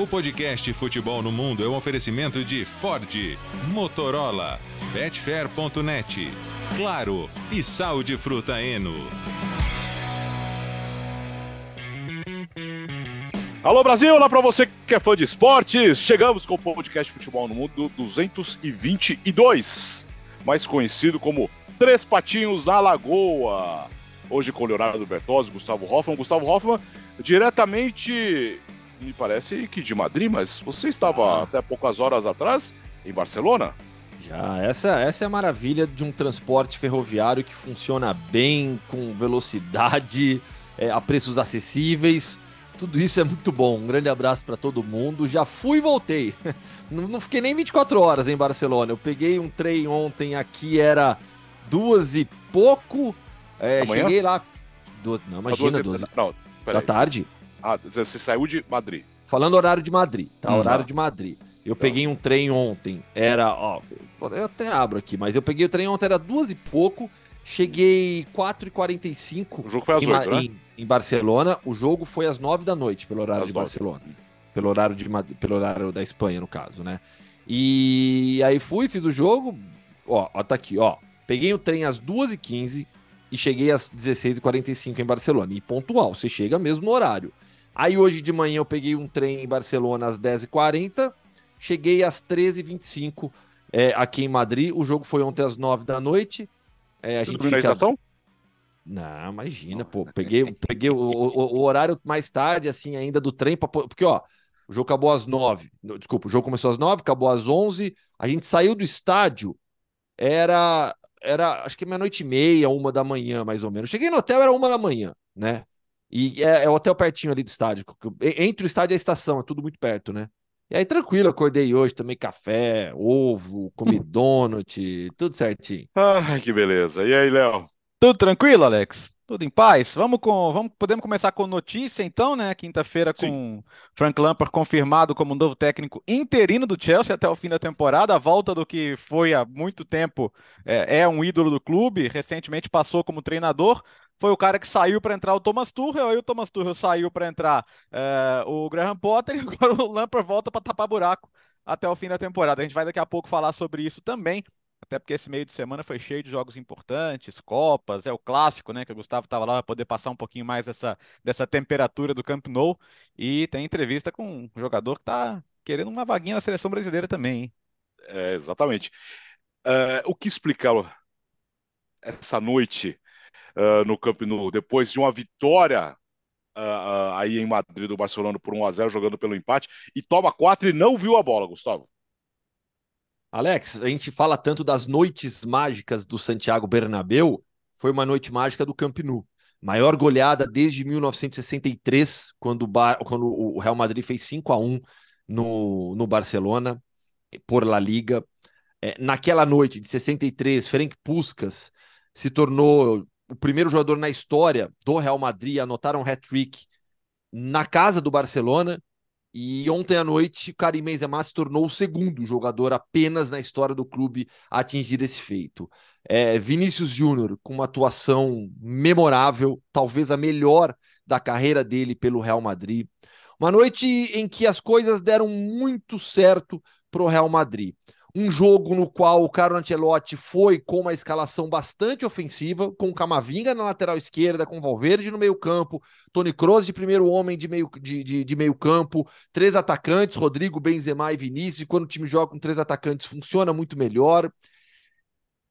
O podcast Futebol no Mundo é um oferecimento de Ford, Motorola, Betfair.net, Claro e Sal de Fruta Eno. Alô Brasil, olá para você que é fã de esportes. Chegamos com o podcast Futebol no Mundo 222, mais conhecido como Três Patinhos na Lagoa. Hoje com Leonardo Bertozzi, Gustavo Hoffman. Gustavo Hoffman, diretamente, me parece que de Madrid, mas você estava ah. até poucas horas atrás em Barcelona? Já, essa, essa é a maravilha de um transporte ferroviário que funciona bem, com velocidade, é, a preços acessíveis tudo isso é muito bom. Um grande abraço para todo mundo. Já fui e voltei. Não, não, fiquei nem 24 horas em Barcelona. Eu peguei um trem ontem aqui, era duas e pouco. É, cheguei lá. Do, não, imagina, duas, não, da tarde. Ah, você saiu de Madrid. Falando horário de Madrid, tá? Hum, horário de Madrid. Eu tá. peguei um trem ontem, era, ó, eu até abro aqui, mas eu peguei o trem ontem, era duas e pouco, cheguei 4h45. O jogo foi às 8, né? Em, em Barcelona. O jogo foi às nove da noite, pelo horário às de Barcelona. Pelo horário, de, pelo horário da Espanha, no caso, né? E aí fui, fiz o jogo. Ó, ó tá aqui, ó. Peguei o trem às 2h15 e cheguei às 16h45 em Barcelona. E pontual, você chega mesmo no horário. Aí hoje de manhã eu peguei um trem em Barcelona às 10h40, cheguei às 13h25 é, aqui em Madrid. O jogo foi ontem às 9 da noite. É, a gente fica... na estação? Não, imagina, pô. Peguei, peguei o, o, o, horário mais tarde, assim, ainda do trem, pra, porque, ó, o jogo acabou às nove. Desculpa, o jogo começou às nove, acabou às onze. A gente saiu do estádio, era, era acho que meia-noite e meia, uma da manhã, mais ou menos. Cheguei no hotel, era uma da manhã, né? E é, é o hotel pertinho ali do estádio. Entre o estádio e a estação, é tudo muito perto, né? E aí, tranquilo, acordei hoje, tomei café, ovo, comi donut, tudo certinho. Ai, que beleza. E aí, Léo? Tudo tranquilo, Alex? Tudo em paz? Vamos com, vamos, podemos começar com notícia então, né? Quinta-feira com Frank Lampard confirmado como novo técnico interino do Chelsea até o fim da temporada, a volta do que foi há muito tempo é, é um ídolo do clube, recentemente passou como treinador, foi o cara que saiu para entrar o Thomas Tuchel, aí o Thomas Tuchel saiu para entrar é, o Graham Potter e agora o Lampard volta para tapar buraco até o fim da temporada. A gente vai daqui a pouco falar sobre isso também. Até porque esse meio de semana foi cheio de jogos importantes, Copas, é o clássico, né? Que o Gustavo estava lá para poder passar um pouquinho mais dessa, dessa temperatura do Camp Nou. E tem entrevista com um jogador que está querendo uma vaguinha na seleção brasileira também, hein? É, exatamente. Uh, o que explicar essa noite uh, no Camp Nou, depois de uma vitória uh, aí em Madrid do Barcelona por 1 a 0 jogando pelo empate, e toma 4 e não viu a bola, Gustavo? Alex, a gente fala tanto das noites mágicas do Santiago Bernabéu, foi uma noite mágica do Camp Nou. Maior goleada desde 1963, quando o, Bar... quando o Real Madrid fez 5 a 1 no, no Barcelona, por La Liga. É, naquela noite de 63, Ferenc Puskas se tornou o primeiro jogador na história do Real Madrid a anotar um hat-trick na casa do Barcelona e ontem à noite, Karim Benzema se tornou o segundo jogador apenas na história do clube a atingir esse feito. É, Vinícius Júnior, com uma atuação memorável, talvez a melhor da carreira dele pelo Real Madrid. Uma noite em que as coisas deram muito certo para o Real Madrid um jogo no qual o Carlo Ancelotti foi com uma escalação bastante ofensiva, com Camavinga na lateral esquerda, com Valverde no meio campo, Tony Kroos de primeiro homem de meio, de, de, de, meio campo, três atacantes, Rodrigo, Benzema e Vinícius, e quando o time joga com três atacantes funciona muito melhor.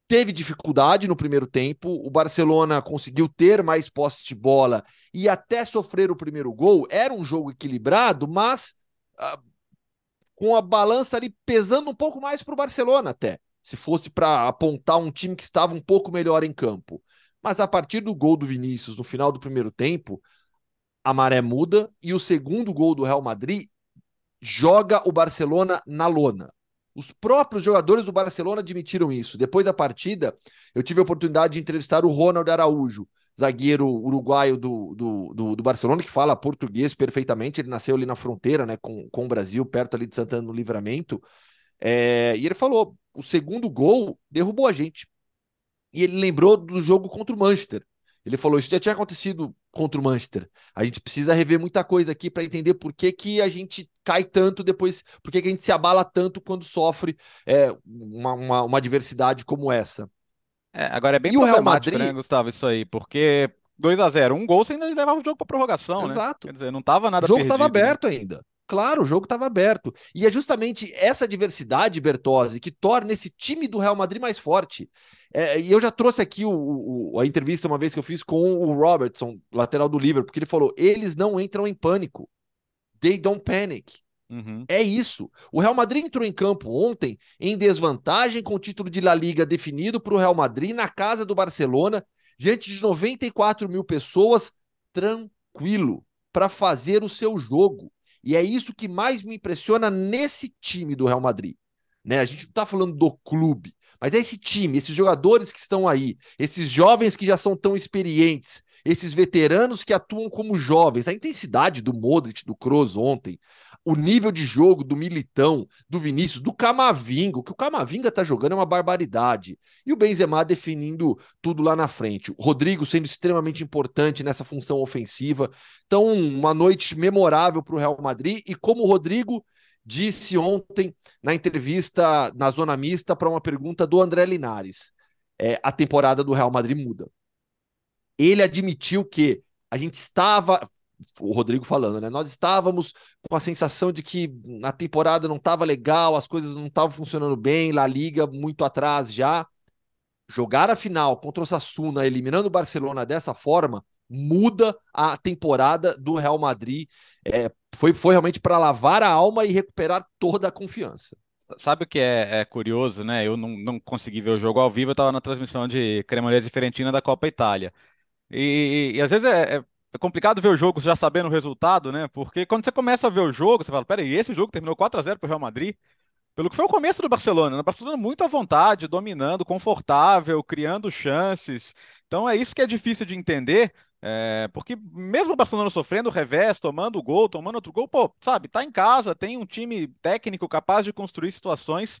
Teve dificuldade no primeiro tempo, o Barcelona conseguiu ter mais posse de bola e até sofrer o primeiro gol. Era um jogo equilibrado, mas uh, com a balança ali pesando um pouco mais para o Barcelona até, se fosse para apontar um time que estava um pouco melhor em campo. Mas a partir do gol do Vinícius no final do primeiro tempo, a maré muda e o segundo gol do Real Madrid joga o Barcelona na lona. Os próprios jogadores do Barcelona admitiram isso. Depois da partida, eu tive a oportunidade de entrevistar o Ronald Araújo, zagueiro uruguaio do, do, do, do, Barcelona, que fala português perfeitamente. Ele nasceu ali na fronteira né, com, com o Brasil, perto ali de Santana no Livramento. É, e ele falou: o segundo gol derrubou a gente. E ele lembrou do jogo contra o Manchester. Ele falou: Isso já tinha acontecido contra o Manchester. A gente precisa rever muita coisa aqui para entender por que, que a gente cai tanto depois, por que, que a gente se abala tanto quando sofre é, uma, uma, uma adversidade como essa. É, agora é bem E o Real problemático, Madrid- né, Gustavo, isso aí, porque 2 a 0 um gol você ainda levava o jogo para prorrogação, né? Exato. Quer dizer, não tava nada O jogo estava né? aberto ainda. Claro, o jogo estava aberto. E é justamente essa diversidade, Bertozzi, que torna esse time do Real Madrid mais forte. É, e eu já trouxe aqui o- o- a entrevista uma vez que eu fiz com o Robertson, lateral do Liverpool, porque ele falou: eles não entram em pânico. They don't panic. Uhum. É isso. O Real Madrid entrou em campo ontem em desvantagem com o título de La Liga definido para o Real Madrid na casa do Barcelona, diante de 94 mil pessoas, tranquilo, para fazer o seu jogo. E é isso que mais me impressiona nesse time do Real Madrid. Né? A gente não está falando do clube, mas é esse time, esses jogadores que estão aí, esses jovens que já são tão experientes, esses veteranos que atuam como jovens, a intensidade do Modric, do Kroos ontem, o nível de jogo do Militão, do Vinícius, do Camavinga, o que o Camavinga tá jogando é uma barbaridade. E o Benzema definindo tudo lá na frente. O Rodrigo sendo extremamente importante nessa função ofensiva. Então, uma noite memorável para o Real Madrid. E como o Rodrigo disse ontem na entrevista na Zona Mista para uma pergunta do André Linares, é, a temporada do Real Madrid muda. Ele admitiu que a gente estava o Rodrigo falando, né? Nós estávamos com a sensação de que a temporada não estava legal, as coisas não estavam funcionando bem, La Liga muito atrás já. Jogar a final contra o Sassuna, eliminando o Barcelona dessa forma, muda a temporada do Real Madrid. É, foi, foi realmente para lavar a alma e recuperar toda a confiança. Sabe o que é, é curioso, né? Eu não, não consegui ver o jogo ao vivo, eu estava na transmissão de Cremonese e Fiorentina da Copa Itália. E, e às vezes é, é- é complicado ver o jogo já sabendo o resultado, né? Porque quando você começa a ver o jogo, você fala, peraí, esse jogo terminou 4 a 0 para o Real Madrid? Pelo que foi o começo do Barcelona, né? O Barcelona muito à vontade, dominando, confortável, criando chances. Então é isso que é difícil de entender, é, porque mesmo o Barcelona sofrendo revés, tomando gol, tomando outro gol, pô, sabe, tá em casa, tem um time técnico capaz de construir situações.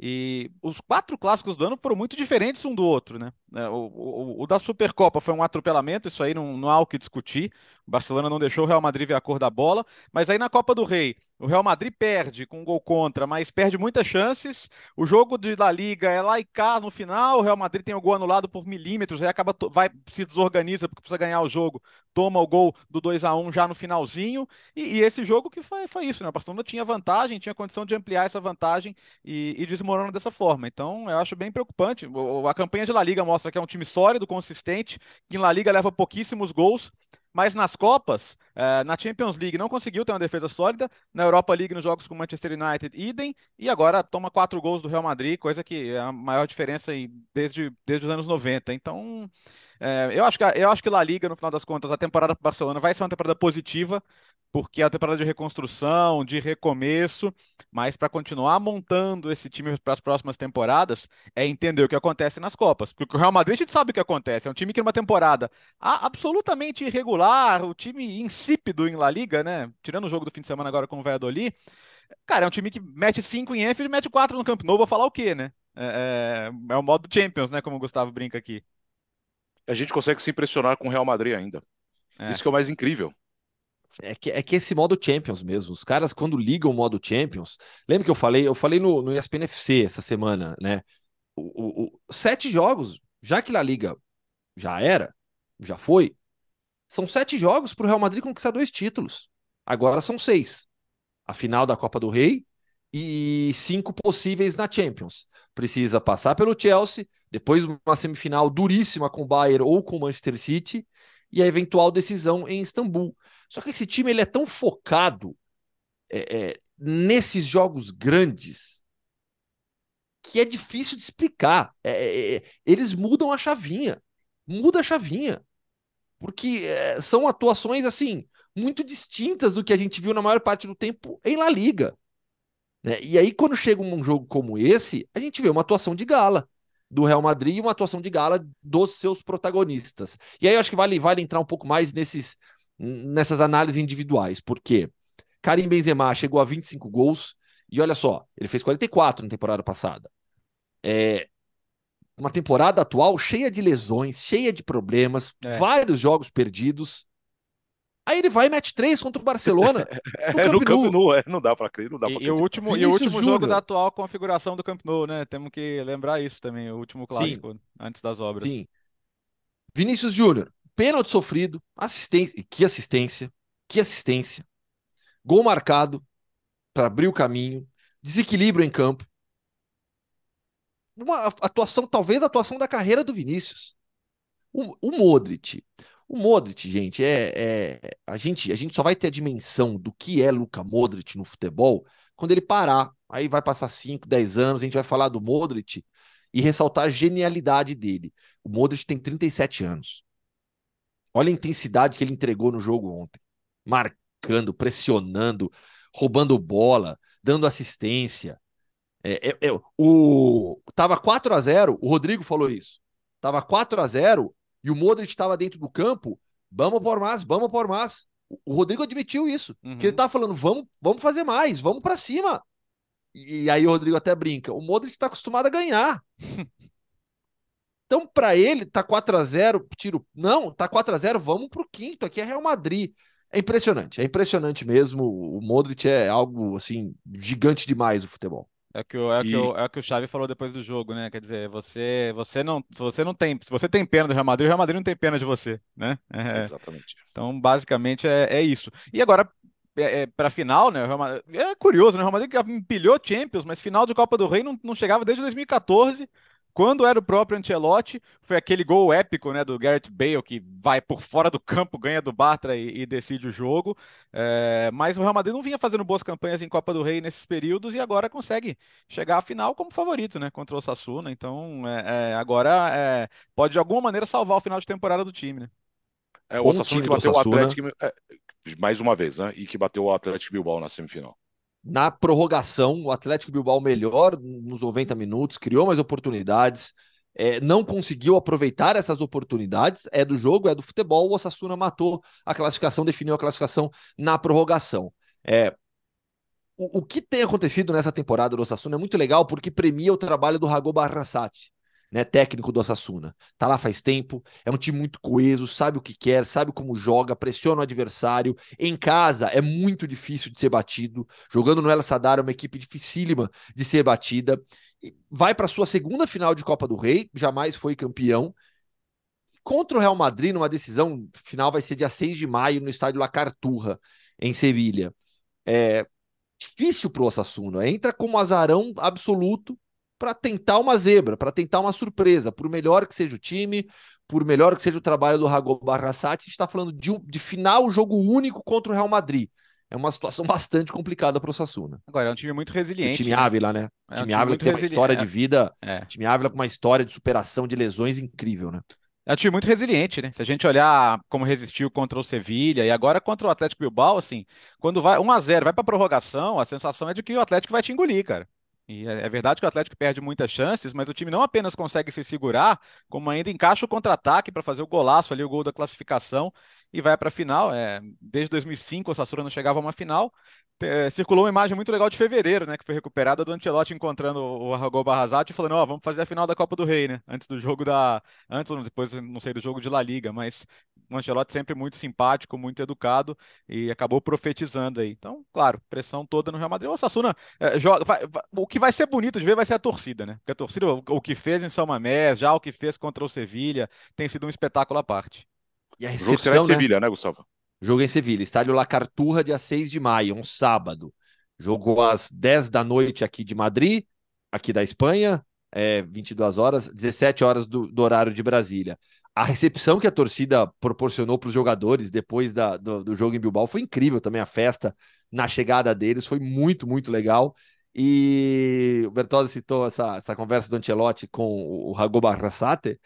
E os quatro clássicos do ano foram muito diferentes um do outro, né? É, O, o- o da Supercopa foi um atropelamento, isso aí não, não há o que discutir. O Barcelona não deixou o Real Madrid ver a cor da bola, mas aí na Copa do Rei, o Real Madrid perde com um gol contra, mas perde muitas chances. O jogo de La Liga é lá e cá no final, o Real Madrid tem o gol anulado por milímetros, aí acaba vai se desorganiza porque precisa ganhar o jogo, toma o gol do 2 a 1 já no finalzinho. E, e esse jogo que foi, foi isso, né? O Barcelona tinha vantagem, tinha condição de ampliar essa vantagem e, e desmorona dessa forma. Então, eu acho bem preocupante. O- A campanha de La Liga mostra que é um time sólido, consistente, que em La Liga leva pouquíssimos gols, mas nas Copas, eh, na Champions League não conseguiu ter uma defesa sólida, na Europa League nos jogos com Manchester United, idem, e agora toma quatro gols do Real Madrid, coisa que é a maior diferença desde, desde os anos 90. Então, eh, eu acho que, eu acho que La Liga, no final das contas, a temporada para o Barcelona vai ser uma temporada positiva, porque é uma temporada de reconstrução, de recomeço, mas para continuar montando esse time para as próximas temporadas, é entender o que acontece nas Copas. Porque o Real Madrid a gente sabe o que acontece. É um time que numa temporada a- absolutamente irregular, o time insípido em La Liga, né? Tirando o jogo do fim de semana agora com o Valladolid. Cara, é um time que mete 5 em Anfield e mete 4 no Camp Nou. Vou falar o quê, né? É, é, é o modo Champions, né? Como o Gustavo brinca aqui. A gente consegue se impressionar com o Real Madrid ainda. É. Isso que é o mais incrível. É que, é que esse modo Champions mesmo, os caras quando ligam o modo Champions, lembra que eu falei, eu falei no, no ESPN FC essa semana, né? O, o- o- sete jogos, já que La Liga já era, já foi, são sete jogos para o Real Madrid conquistar dois títulos. Agora são seis. A final da Copa do Rei e cinco possíveis na Champions. Precisa passar pelo Chelsea, depois uma semifinal duríssima com o Bayern ou com o Manchester City e a eventual decisão em Istambul. Só que esse time ele é tão focado é, é, nesses jogos grandes que é difícil de explicar. É, é, é, eles mudam a chavinha, muda a chavinha, porque é, são atuações assim muito distintas do que a gente viu na maior parte do tempo em La Liga. né? E aí quando chega um jogo como esse, a gente vê uma atuação de gala do Real Madrid e uma atuação de gala dos seus protagonistas. E aí eu acho que vale, vale entrar um pouco mais nesses nessas análises individuais, porque Karim Benzema chegou a 25 gols e olha só, ele fez 44 na temporada passada. É uma temporada atual cheia de lesões, cheia de problemas, É. vários jogos perdidos. Aí ele vai e mete três contra o Barcelona. é, no Camp Nou, é, não dá para crer, não dá E, pra e o último, e o último Júnior. jogo da atual configuração do Camp Nou, né? Temos que lembrar isso também, o último clássico antes das obras. Sim. Vinícius Júnior, pênalti sofrido, assistência, que assistência, que assistência. Gol marcado para abrir o caminho, desequilíbrio em campo. Uma atuação, talvez a atuação da carreira do Vinícius. O, o Modric. O Modric, gente, é, é- a gente a gente só vai ter a dimensão do que é Luka Modric no futebol quando ele parar. Aí vai passar 5, 10 anos, a gente vai falar do Modric e ressaltar a genialidade dele. O Modric tem 37 anos. Olha a intensidade que ele entregou no jogo ontem. Marcando, pressionando, roubando bola, dando assistência. É, é, é, o tava 4 a 0, o Rodrigo falou isso. Tava 4 a 0 e o Modric estava dentro do campo. Vamos por mais, vamos por mais. O- O Rodrigo admitiu isso, Uhum. que ele tá falando, vamos, vamos fazer mais, vamos para cima. E, e aí o Rodrigo até brinca, o Modric tá acostumado a ganhar. Então, para ele, tá 4 a 0 tiro. Não, tá 4 a 0 vamos pro quinto. Aqui é Real Madrid. É impressionante, é impressionante mesmo. O Modric é algo assim gigante demais o futebol. É o que o, é o que E- o, é que o Xavi falou depois do jogo, né? Quer dizer, você, você não, se você não tem, se você tem pena do Real Madrid, o Real Madrid não tem pena de você, né? É, Exatamente. então, basicamente é, é isso. E agora é, para final, né? Madrid- é curioso, né? O Real Madrid empilhou Champions, mas final de Copa do Rei não, não chegava desde 2014. Quando era o próprio Ancelotti, foi aquele gol épico, né, do Gareth Bale que vai por fora do campo, ganha do Bartra e, e decide o jogo. É, mas o Real Madrid não vinha fazendo boas campanhas em Copa do Rei nesses períodos e agora consegue chegar à final como favorito, né, contra o Osasuna. Então, é, é, agora é, pode de alguma maneira salvar o final de temporada do time, né? É o Osasuna que bateu o. Atlético é, mais uma vez, né? E que bateu o Atlético Bilbao na semifinal. Na prorrogação, o Atlético Bilbao melhor nos 90 minutos, criou mais oportunidades, é, não conseguiu aproveitar essas oportunidades. É do jogo, é do futebol. O Osasuna matou a classificação, definiu a classificação na prorrogação. É, o, o que tem acontecido nessa temporada do Osasuna é muito legal porque premia o trabalho do Rago Barrasati, né, técnico do Osasuna. Tá lá faz tempo, é um time muito coeso, sabe o que quer, sabe como joga, pressiona o adversário. Em casa é muito difícil de ser batido. Jogando no El Sadar é uma equipe dificílima de ser batida. Vai para sua segunda final de Copa do Rei, jamais foi campeão. Contra o Real Madrid, numa decisão final, vai ser dia 6 de maio no estádio La Carturra, em Sevilha. É difícil para o Osasuna. Entra como azarão absoluto para tentar uma zebra, para tentar uma surpresa. Por melhor que seja o time, por melhor que seja o trabalho do Rago Barrasati, a gente está falando de, um, de final jogo único contra o Real Madrid. É uma situação bastante complicada para o Osasuna. Agora, é um time muito O resiliente. time né? Ávila, né? É um O time time Ávila tem uma história é. de vida. É. O time Ávila com uma história de superação de lesões incrível, né? É um time muito resiliente, né? Se a gente olhar como resistiu contra o Sevilha e agora contra o Atlético Bilbao, assim, quando vai 1 a 0, vai para prorrogação, a sensação é de que o Atlético vai te engolir, cara. E é é verdade que o Atlético perde muitas chances, mas o time não apenas consegue se segurar, como ainda encaixa o contra-ataque para fazer o golaço ali, o gol da classificação e vai para a final. É, desde 2005 o Sassuolo não chegava a uma final. É, circulou uma imagem muito legal de fevereiro, né, que foi recuperada do Ancelotti encontrando o Aragão Barrazati e falando, ó, vamos fazer a final da Copa do Rei, né? Antes do jogo da antes ou depois, não sei, do jogo de La Liga, mas o Ancelotti sempre muito simpático, muito educado e acabou profetizando aí. Então, claro, pressão toda no Real Madrid. O Sassuna joga, vai- vai- o que vai ser bonito de ver vai ser a torcida, né? Porque a torcida, o, o que fez em São Mamés, já o que fez contra o Sevilha, tem sido um espetáculo à parte. E a O jogo será em recepção, né? Sevilha, né, Gustavo? Jogo em Sevilha, estádio La Carturra, dia 6 de maio, um sábado. Jogo às 10 da noite aqui de Madrid, aqui da Espanha, é 22 horas, 17 horas do, do horário de Brasília. A recepção que a torcida proporcionou para os jogadores depois da, do, do jogo em Bilbao foi incrível também. A festa na chegada deles foi muito, muito legal. E o Bertozzi citou essa, essa conversa do Ancelotti com o Rago Barrasate.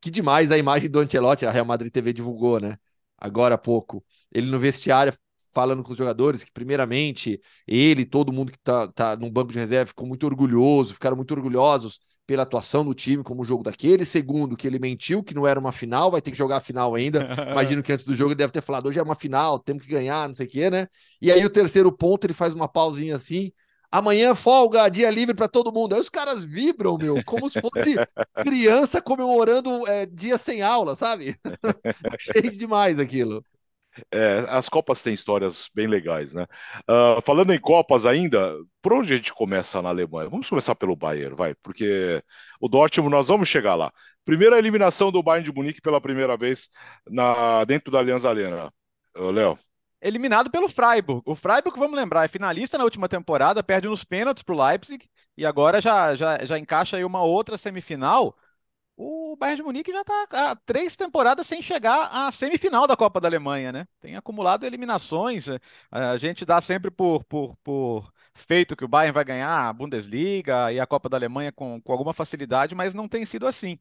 Que demais a imagem do Ancelotti, a Real Madrid TV divulgou, né? Agora há pouco. Ele no vestiário falando com os jogadores que, primeiramente, ele e todo mundo que tá, tá no banco de reserva ficou muito orgulhoso, ficaram muito orgulhosos pela atuação do time, como o jogo daquele. Segundo, que ele mentiu, que não era uma final, vai ter que jogar a final ainda. Imagino que antes do jogo ele deve ter falado, hoje é uma final, temos que ganhar, não sei o quê, né? E aí o terceiro ponto, ele faz uma pausinha assim, amanhã folga, dia livre para todo mundo. Aí os caras vibram, meu, como se fosse criança comemorando é, dia sem aula, sabe? Achei demais aquilo. É, as Copas têm histórias bem legais, né? Uh, falando em Copas ainda, por onde a gente começa na Alemanha? Vamos começar pelo Bayern, vai, porque o Dortmund nós vamos chegar lá. Primeira eliminação do Bayern de Munique pela primeira vez na, dentro da Allianz Arena. Léo. Eliminado pelo Freiburg. O Freiburg, vamos lembrar, é finalista na última temporada, perde nos pênaltis para o Leipzig e agora já, já, já encaixa aí uma outra semifinal o Bayern de Munique já está há três temporadas sem chegar à semifinal da Copa da Alemanha, né? Tem acumulado eliminações. Eh, a gente dá sempre por, por, por feito que o Bayern vai ganhar a Bundesliga e a Copa da Alemanha com, com alguma facilidade, mas não tem sido assim.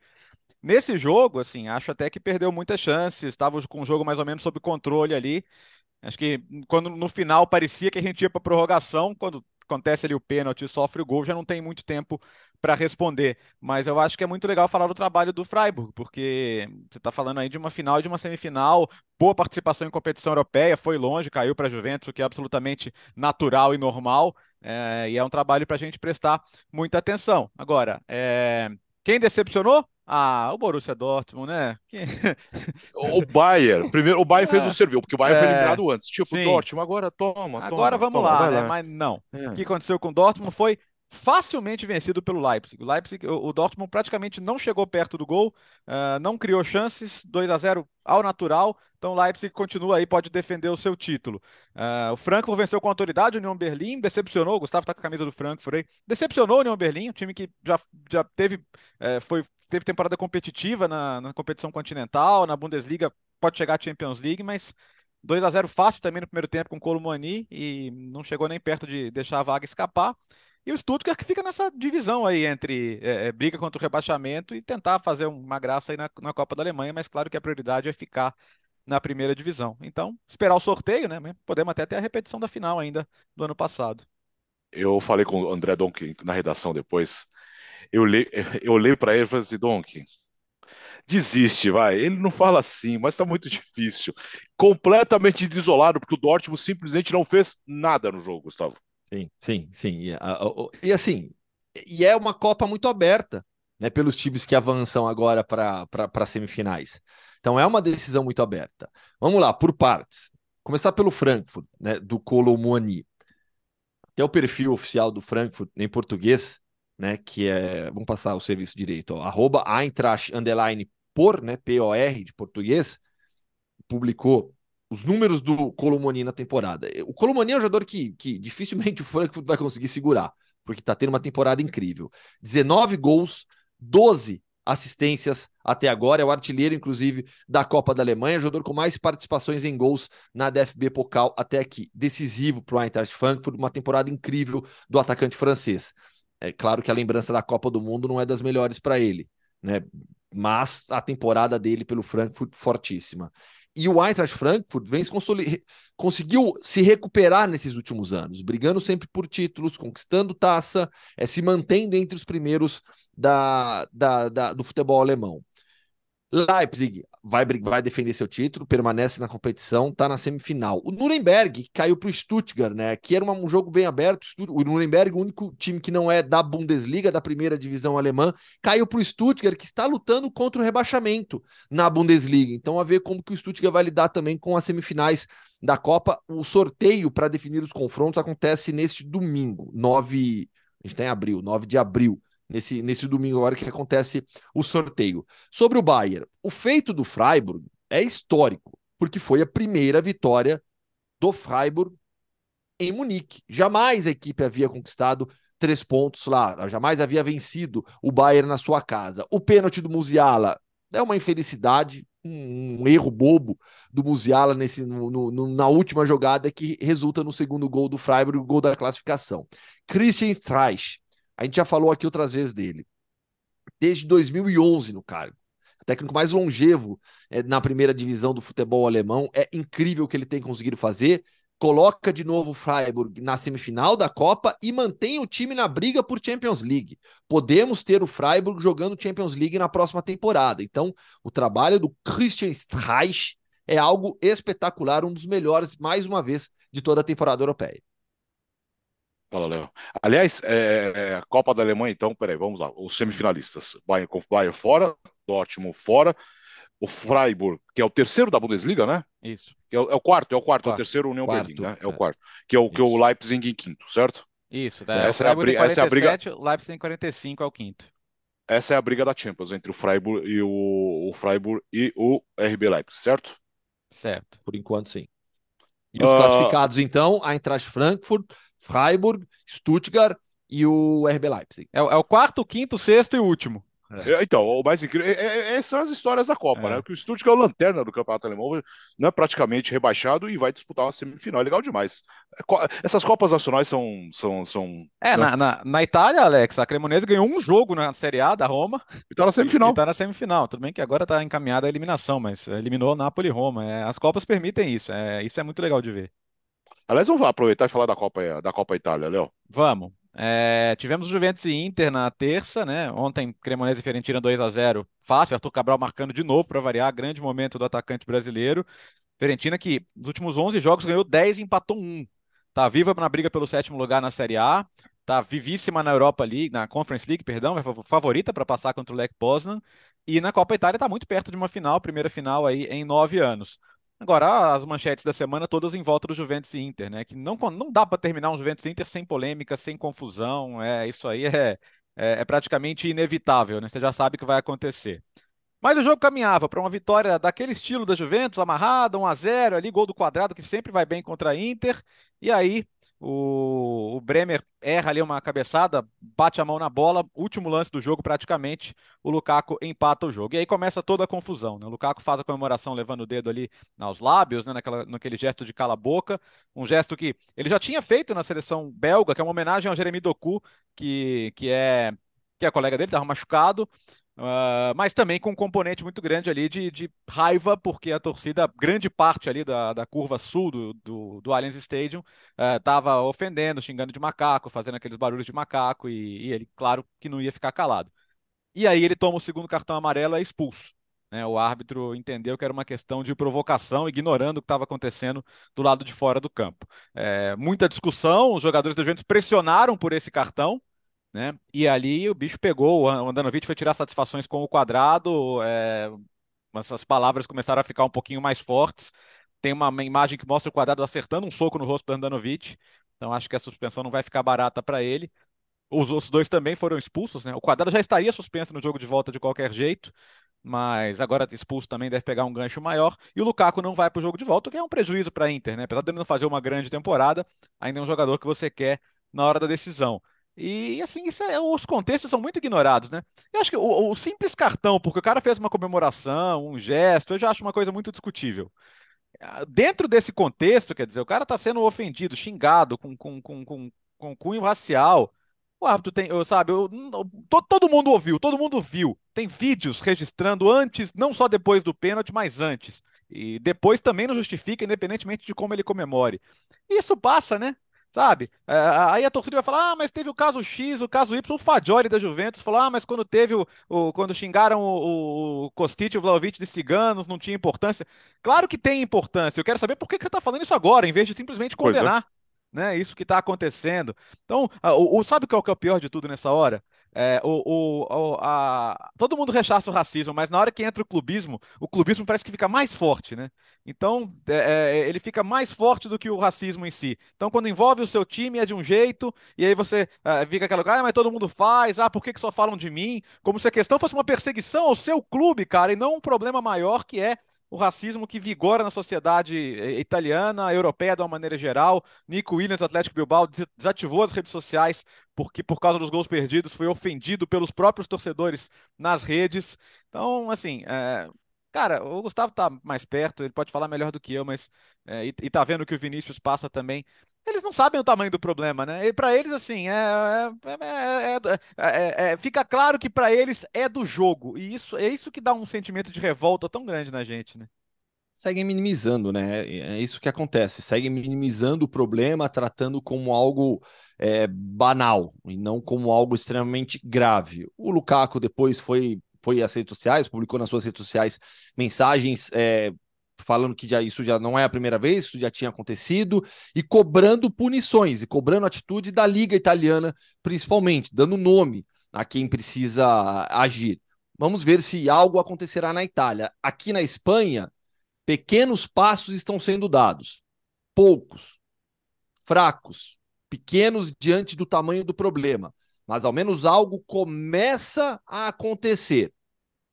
Nesse jogo, assim, acho até que perdeu muitas chances, estava com o jogo mais ou menos sob controle ali. Acho que quando no final parecia que a gente ia para prorrogação, quando acontece ali o pênalti, sofre o gol, já não tem muito tempo para responder. Mas eu acho que é muito legal falar do trabalho do Freiburg, porque você está falando aí de uma final e de uma semifinal, boa participação em competição europeia, foi longe, caiu para a Juventus, o que é absolutamente natural e normal. É, e é um trabalho para a gente prestar muita atenção. Agora, é, quem decepcionou? Ah, o Borussia Dortmund, né? o Bayern, primeiro o Bayern é, fez o serviço, porque o Bayern é, foi eliminado antes. Tipo, sim. Dortmund, agora toma, Agora toma, vamos toma, lá, né? Lá. Mas não. É. O que aconteceu com o Dortmund foi facilmente vencido pelo Leipzig. O Leipzig, o Dortmund praticamente não chegou perto do gol, uh, não criou chances, 2 a 0 ao natural. Então o Leipzig continua aí, pode defender o seu título. Uh, o Frankfurt venceu com autoridade o União Berlim, decepcionou, o Gustavo está com a camisa do Frankfurt aí, decepcionou o União Berlim, um time que já, já teve, uh, foi, teve temporada competitiva na, na competição continental, na Bundesliga, pode chegar à Champions League, mas 2 a 0 fácil também no primeiro tempo com o Colomani e não chegou nem perto de deixar a vaga escapar. E o Stuttgart que fica nessa divisão aí entre é, é, briga contra o rebaixamento e tentar fazer uma graça aí na, na, Copa da Alemanha, mas claro que a prioridade é ficar na primeira divisão. Então, esperar o sorteio, né? Podemos até ter a repetição da final ainda do ano passado. Eu falei com o André Donk na redação depois. Eu, li, eu olhei para ele e falei assim, Donk, desiste, vai. Ele não fala assim, mas está muito difícil. Completamente desolado, porque o Dortmund simplesmente não fez nada no jogo, Gustavo. Sim, sim, sim. E, e, assim, e é uma Copa muito aberta, né, pelos times que avançam agora para semifinais. Então é uma decisão muito aberta. Vamos lá, por partes. Começar pelo Frankfurt, né, do Colomoni. Até o perfil oficial do Frankfurt em português, né, que é, vamos passar o serviço direito, ó, arroba Eintracht underline por, né, P-O-R de português, publicou os números do Colomoni na temporada. O Colomoni é um jogador que, que dificilmente o Frankfurt vai conseguir segurar, porque está tendo uma temporada incrível. 19 gols, 12 assistências até agora, é o artilheiro, inclusive, da Copa da Alemanha, jogador com mais participações em gols na DFB Pokal até aqui. Decisivo para o Eintracht Frankfurt, uma temporada incrível do atacante francês. É claro que a lembrança da Copa do Mundo não é das melhores para ele, né? Mas a temporada dele pelo Frankfurt fortíssima. E o Eintracht Frankfurt vem se conseguiu se recuperar nesses últimos anos, brigando sempre por títulos, conquistando taça, é, se mantendo entre os primeiros da, da, da do futebol alemão. Leipzig vai, vai defender seu título, permanece na competição, está na semifinal. O Nuremberg caiu para o Stuttgart, né? Que era um jogo bem aberto. O Nuremberg, o único time que não é da Bundesliga, da primeira divisão alemã, caiu para o Stuttgart, que está lutando contra o rebaixamento na Bundesliga. Então, a ver como que o Stuttgart vai lidar também com as semifinais da Copa. O sorteio para definir os confrontos acontece neste domingo, 9. A gente tem tá abril, 9 de abril nesse, nesse domingo agora que acontece o sorteio. Sobre o Bayern, o feito do Freiburg é histórico, porque foi a primeira vitória do Freiburg em Munique. Jamais a equipe havia conquistado três pontos lá, jamais havia vencido o Bayern na sua casa. O pênalti do Musiala é uma infelicidade, um, um erro bobo do Musiala nesse, no, no, na última jogada que resulta no segundo gol do Freiburg, o gol da classificação. Christian Streich a gente já falou aqui outras vezes dele. Desde 2011 no cargo. O técnico mais longevo é, na primeira divisão do futebol alemão. É incrível o que ele tem conseguido fazer. Coloca de novo o Freiburg na semifinal da Copa e mantém o time na briga por Champions League. Podemos ter o Freiburg jogando Champions League na próxima temporada. Então, o trabalho do Christian Streich é algo espetacular, um dos melhores, mais uma vez, de toda a temporada europeia. Fala, Léo. Aliás, é, é, a Copa da Alemanha, então, peraí, vamos lá. Os semifinalistas. Bayern, Bayern fora, Dortmund fora. o Freiburg, que é o terceiro da Bundesliga, né? Isso. É o, é, o quarto, é o quarto, quarto. é o terceiro União quarto, Berlim, né? É, é, o quarto. Que é o, que é o Leipzig em quinto, certo? Isso, né? essa, é a, briga, 47, essa é a briga. O Leipzig em 45 é o quinto. Essa é a briga da Champions entre o Freiburg e o, o Freiburg e o RB Leipzig, certo? Certo. Por enquanto, sim. E os uh... classificados, então, Eintracht Frankfurt, Freiburg, Stuttgart e o RB Leipzig. É, é o quarto, quinto, sexto e último. É. Então, o mais incrível é, é, são as histórias da Copa, é. né? O Stuttgart é o lanterna do campeonato alemão, não é praticamente rebaixado e vai disputar uma semifinal. É legal demais. Essas Copas Nacionais são. são, são é, né? na, na, na, Itália, Alex, a Cremonese ganhou um jogo na Série A da Roma. E tá na semifinal. E tá na semifinal. Tudo bem que agora tá encaminhada a eliminação, mas eliminou Napoli e Roma. É, as Copas permitem isso. É, isso é muito legal de ver. Aliás, vamos aproveitar e falar da Copa, da Copa Itália, Léo. Vamos. É, tivemos Juventus e Inter na terça, né? Ontem, Cremonese e Fiorentina 2 a 0 Fácil, Arthur Cabral marcando de novo para variar. Grande momento do atacante brasileiro. Fiorentina que nos últimos 11 jogos ganhou 10 e empatou 1. Tá viva na briga pelo sétimo lugar na Série A. Tá vivíssima na Europa League, na Conference League, perdão, é favorita para passar contra o Lech Poznan. E na Copa Itália está muito perto de uma final, primeira final aí em nove anos. Agora, as manchetes da semana todas em volta do Juventus e Inter, né? Que não, não dá para terminar um Juventus e Inter sem polêmica, sem confusão. É, isso aí é, é, é praticamente inevitável, né? Você já sabe que vai acontecer. Mas o jogo caminhava para uma vitória daquele estilo da Juventus, amarrada, 1 a 0 ali, gol do quadrado, que sempre vai bem contra a Inter. E aí, o, o, Bremer erra ali uma cabeçada, bate a mão na bola, último lance do jogo praticamente, o Lukaku empata o jogo. E aí começa toda a confusão, né? O Lukaku faz a comemoração levando o dedo ali aos lábios, né? Naquela, naquele gesto de cala-boca, um gesto que ele já tinha feito na seleção belga, que é uma homenagem ao Jeremy Doku, que, que é que é colega dele, estava machucado, Uh, mas também com um componente muito grande ali de, de, raiva, porque a torcida, grande parte ali da, da curva sul do, do, do Allianz Stadium, estava uh, ofendendo, xingando de macaco, fazendo aqueles barulhos de macaco, e, e, ele, claro, que não ia ficar calado. E aí ele toma o segundo cartão amarelo e é expulso. Né? O árbitro entendeu que era uma questão de provocação, ignorando o que estava acontecendo do lado de fora do campo. É, muita discussão, os jogadores da Juventus pressionaram por esse cartão, né? E ali o bicho pegou, o Andanovic foi tirar satisfações com o quadrado, é, essas palavras começaram a ficar um pouquinho mais fortes. Tem uma imagem que mostra o quadrado acertando um soco no rosto do Andanovic, então acho que a suspensão não vai ficar barata para ele. Os outros dois também foram expulsos, né? O quadrado já estaria suspenso no jogo de volta de qualquer jeito, mas agora expulso também deve pegar um gancho maior. E o Lukaku não vai para o jogo de volta, o que é um prejuízo para a Inter, né? Apesar de ele não fazer uma grande temporada, ainda é um jogador que você quer na hora da decisão. E assim, é, os contextos são muito ignorados, né? Eu acho que o, o, simples cartão, porque o cara fez uma comemoração, um gesto, eu já acho uma coisa muito discutível. Ah, dentro desse contexto, quer dizer, o cara está sendo ofendido, xingado, com, com, com, com, com cunho racial. O árbitro tem, eu, sabe, eu, todo, todo mundo ouviu, todo mundo viu. Tem vídeos registrando antes, não só depois do pênalti, mas antes. E depois também não justifica, independentemente de como ele comemore. Isso passa, né? Sabe? É, aí a torcida vai falar: ah, mas teve o caso X, o caso Y, o Fagioli da Juventus falou: ah, mas quando teve o. o quando xingaram o, o Kostic e o Vlaovic de ciganos, não tinha importância. Claro que tem importância. Eu quero saber por que, que você está falando isso agora, em vez de simplesmente é. condenar. Né, isso que está acontecendo. Então, o, o, sabe qual que é o pior de tudo nessa hora? É, o, o, a... Todo mundo rechaça o racismo, mas na hora que entra o clubismo, o clubismo parece que fica mais forte, né? Então, é, é, ele fica mais forte do que o racismo em si. Então, quando envolve o seu time, é de um jeito, e aí você é, fica aquela coisa, ah, mas todo mundo faz, ah, por que, que só falam de mim? Como se a questão fosse uma perseguição ao seu clube, cara, e não um problema maior que é o racismo que vigora na sociedade eh, italiana, europeia de uma maneira geral. Nico Williams, Atlético Bilbao, desativou as redes sociais porque, por causa dos gols perdidos, foi ofendido pelos próprios torcedores nas redes. Então, assim, é... cara, o Gustavo tá mais perto, ele pode falar melhor do que eu, mas é, e, e tá vendo que o Vinícius passa também eles não sabem o tamanho do problema, né? E para eles, assim, é, é, é, fica claro que para eles é do jogo. E isso é isso que dá um sentimento de revolta tão grande na gente, né? Seguem minimizando, né? É isso que acontece. Seguem minimizando o problema, tratando como algo banal e não como algo extremamente grave. O Lukaku depois foi foi às redes sociais, publicou nas suas redes sociais mensagens é, falando que já, isso já não é a primeira vez, isso já tinha acontecido, e cobrando punições, e cobrando atitude da Liga Italiana, principalmente, dando nome a quem precisa agir. Vamos ver se algo acontecerá na Itália. Aqui na Espanha, pequenos passos estão sendo dados. Poucos, fracos, pequenos diante do tamanho do problema. Mas ao menos algo começa a acontecer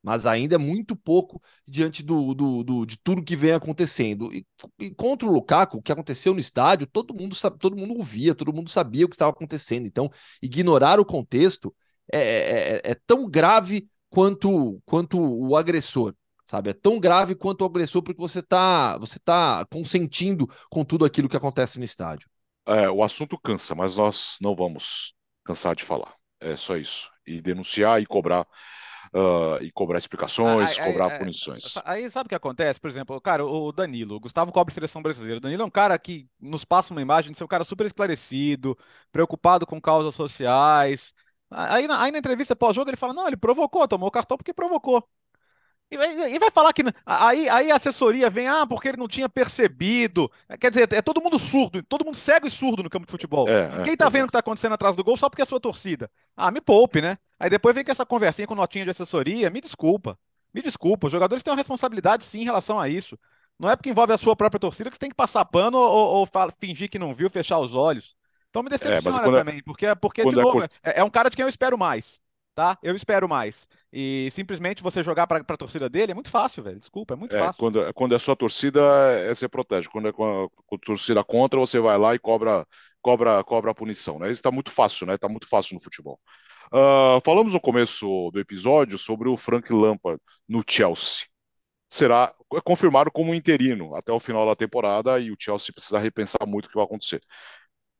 mas ainda é muito pouco diante do, do, do, de tudo que vem acontecendo. E, e, contra o Lukaku, o que aconteceu no estádio, todo mundo todo mundo ouvia, todo mundo sabia o que estava acontecendo. Então, ignorar o contexto é, é, é, é tão grave quanto, quanto o agressor. Sabe? É tão grave quanto o agressor, porque você está você tá consentindo com tudo aquilo que acontece no estádio. É, o assunto cansa, mas nós não vamos cansar de falar. É só isso. E denunciar e cobrar uh, e cobrar explicações, aí, cobrar aí, punições. Aí sabe o que acontece? Por exemplo, cara, o Danilo, o Gustavo cobre seleção brasileira. O Danilo é um cara que nos passa uma imagem de ser um cara super esclarecido, preocupado com causas sociais. Aí na, aí na entrevista pós-jogo ele fala: não, ele provocou, tomou o cartão porque provocou. E vai, falar que. Aí, aí a assessoria vem, ah, porque ele não tinha percebido. Quer dizer, é todo mundo surdo, todo mundo cego e surdo no campo de futebol. É, Quem é, tá vendo o que tá acontecendo atrás do gol só porque é a sua torcida? Ah, me poupe, né? Aí depois vem com essa conversinha com notinha de assessoria, me desculpa. Me desculpa, os jogadores têm uma responsabilidade sim em relação a isso. Não é porque envolve a sua própria torcida que você tem que passar pano ou, ou fingir que não viu, fechar os olhos. Então me é, decepciona é, também, porque, porque de novo, é, é um cara de quem eu espero mais tá? Eu espero mais. E simplesmente você jogar para a torcida dele é muito fácil, velho. Desculpa, é muito é, fácil. Quando, quando é sua torcida, é, você protege. Quando é com a, com a, torcida contra, você vai lá e cobra, cobra, cobra a punição, né? Isso está muito fácil, né? Está muito fácil no futebol. Uh, falamos no começo do episódio sobre o Frank Lampard no Chelsea. Será confirmado como interino até o final da temporada e o Chelsea precisa repensar muito o que vai acontecer.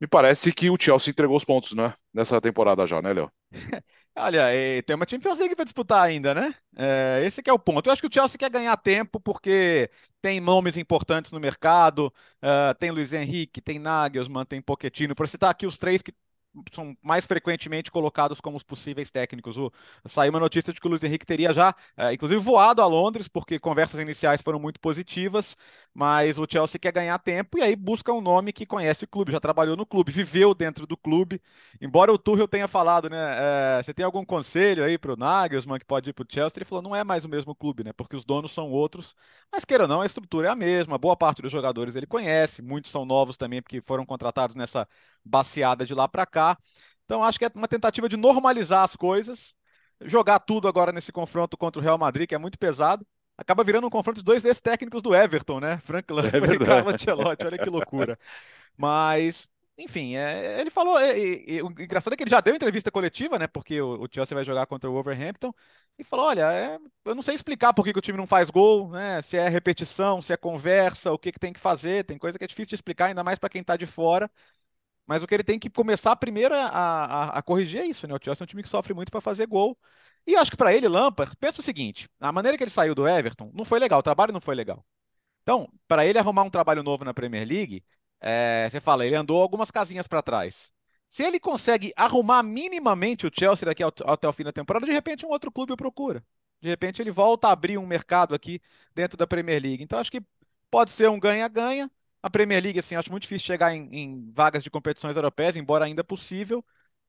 Me parece que o Chelsea entregou os pontos, né? Nessa temporada já, né, Léo? Olha, tem uma Champions League para disputar ainda, né? É, esse é o ponto. Eu acho que o Chelsea quer ganhar tempo porque tem nomes importantes no mercado, uh, tem Luiz Henrique, tem Nagelsmann, tem Pochettino, por citar aqui os três que são mais frequentemente colocados como os possíveis técnicos. O, saiu uma notícia de que o Luiz Henrique teria já, é, inclusive, voado a Londres, porque conversas iniciais foram muito positivas, mas o Chelsea quer ganhar tempo e aí busca um nome que conhece o clube, já trabalhou no clube, viveu dentro do clube. Embora o Tuchel tenha falado, né? É, você tem algum conselho aí para o Nagelsmann que pode ir para o Chelsea? Ele falou, não é mais o mesmo clube, né? Porque os donos são outros, mas queira ou não, a estrutura é a mesma, boa parte dos jogadores ele conhece, muitos são novos também, porque foram contratados nessa baseada de lá para cá. Então acho que é uma tentativa de normalizar as coisas, jogar tudo agora nesse confronto contra o Real Madrid, que é muito pesado. Acaba virando um confronto de dois ex-técnicos do Everton, né? Frank Lampard é e Carlo Ancelotti, olha que loucura. Mas enfim, é, ele falou. É, o engraçado é que ele já deu entrevista coletiva, né? Porque o, o Chelsea vai jogar contra o Wolverhampton. E falou: olha, é, eu não sei explicar por que, que, o time não faz gol, né? Se é repetição, se é conversa, o que, que tem que fazer. Tem coisa que é difícil de explicar, ainda mais para quem está de fora. Mas o que ele tem que começar primeiro a, a, a corrigir é isso, né? O Chelsea é um time que sofre muito para fazer gol. E acho que para ele, Lampard, pensa o seguinte: a maneira que ele saiu do Everton não foi legal, o trabalho não foi legal. Então, para ele arrumar um trabalho novo na Premier League, é, você fala, ele andou algumas casinhas para trás. Se ele consegue arrumar minimamente o Chelsea daqui ao, até o fim da temporada, de repente um outro clube o procura. De repente ele volta a abrir um mercado aqui dentro da Premier League. Então acho que pode ser um ganha-ganha. A Premier League, assim, acho muito difícil chegar em, em, vagas de competições europeias, embora ainda possível.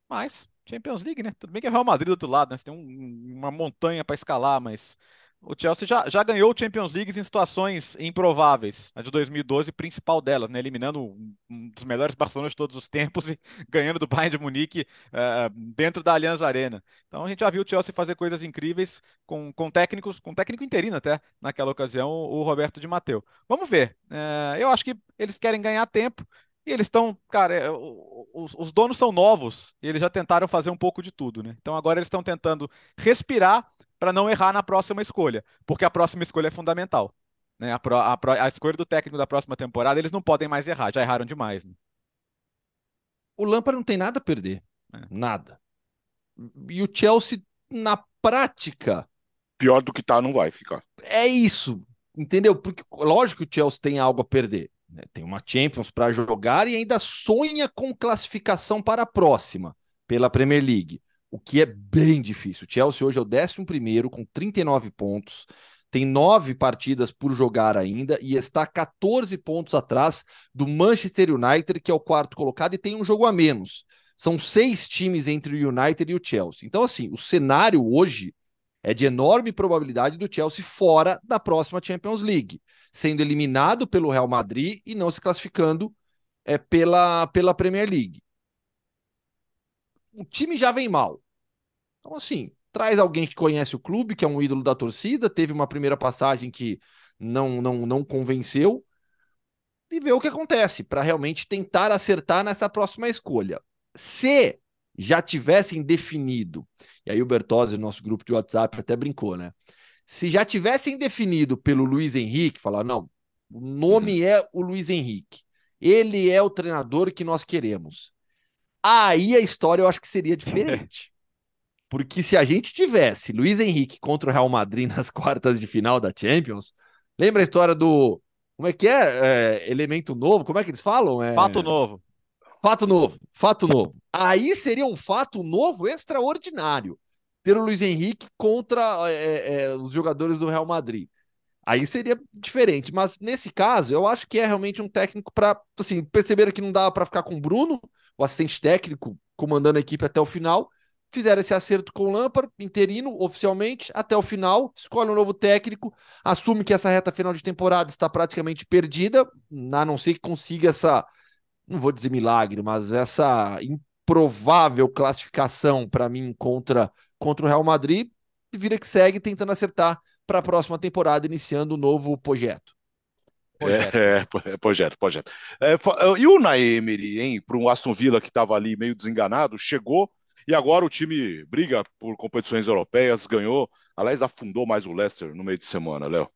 Mas Champions League, né? Tudo bem que é Real Madrid do outro lado, né? Você tem um, uma montanha para escalar, mas o Chelsea já, já ganhou Champions League em situações improváveis. A de 2012, principal delas, né? Eliminando um dos melhores Barcelona de todos os tempos e ganhando do Bayern de Munique uh, dentro da Allianz Arena. Então a gente já viu o Chelsea fazer coisas incríveis com, com técnicos, com técnico interino até, naquela ocasião, o, Roberto de Matteo. Vamos ver. Uh, eu acho que eles querem ganhar tempo. E eles estão, cara, é, os, os, donos são novos e eles já tentaram fazer um pouco de tudo, né? Então agora eles estão tentando respirar para não errar na próxima escolha, porque a próxima escolha é fundamental. Né? A, pro, a, a, escolha do técnico da próxima temporada, eles não podem mais errar, já erraram demais. Né? O Lampard não tem nada a perder. É. Nada. E o Chelsea, na prática. Pior do que tá, não vai ficar. É isso. Entendeu? Porque, lógico que o Chelsea tem algo a perder. Né? Tem uma Champions para jogar e ainda sonha com classificação para a próxima, pela Premier League o que é bem difícil. O Chelsea hoje é o 11 com 39 pontos, tem nove partidas por jogar ainda e está 14 pontos atrás do Manchester United, que é o quarto colocado, e tem um jogo a menos. São seis times entre o United e o Chelsea. Então, assim, o cenário hoje É de enorme probabilidade do Chelsea fora da próxima Champions League, sendo eliminado pelo Real Madrid e não se classificando é, pela, pela Premier League. O time já vem mal. Então, assim, traz alguém que conhece o clube, que é um ídolo da torcida, teve uma primeira passagem que não, não, não convenceu, e ver o que acontece para realmente tentar acertar nessa próxima escolha. Se já tivessem definido, e aí o Bertozzi, nosso grupo de WhatsApp, até brincou, né? Se já tivessem definido pelo Luiz Henrique, falar, não, o nome uhum. é o Luiz Henrique, ele é o treinador que nós queremos. Aí a história eu acho que seria diferente. Porque se a gente tivesse Luiz Henrique contra o Real Madrid nas quartas de final da Champions, lembra a história do. Como é que é? é elemento novo? Como é que eles falam? É... Fato novo. Fato novo, fato novo. Aí seria um fato novo extraordinário ter o Luiz Henrique contra é, é, os jogadores do Real Madrid. Aí seria diferente, mas nesse caso eu acho que é realmente um técnico para assim perceberam que não dava para ficar com o Bruno, o assistente técnico comandando a equipe até o final, fizeram esse acerto com o Lampard, interino, oficialmente, até o final, escolhe um novo técnico, assume que essa reta final de temporada está praticamente perdida, a não ser que consiga essa, não vou dizer milagre, mas essa improvável classificação para mim contra, contra o Real Madrid, e vira que segue tentando acertar para a próxima temporada, iniciando um novo projeto. Projeto. É, é, projeto, projeto. É, e o Naemery, hein, para um Aston Villa que estava ali meio desenganado, chegou e agora o time briga por competições europeias, ganhou, aliás, afundou mais o Leicester no meio de semana, Léo.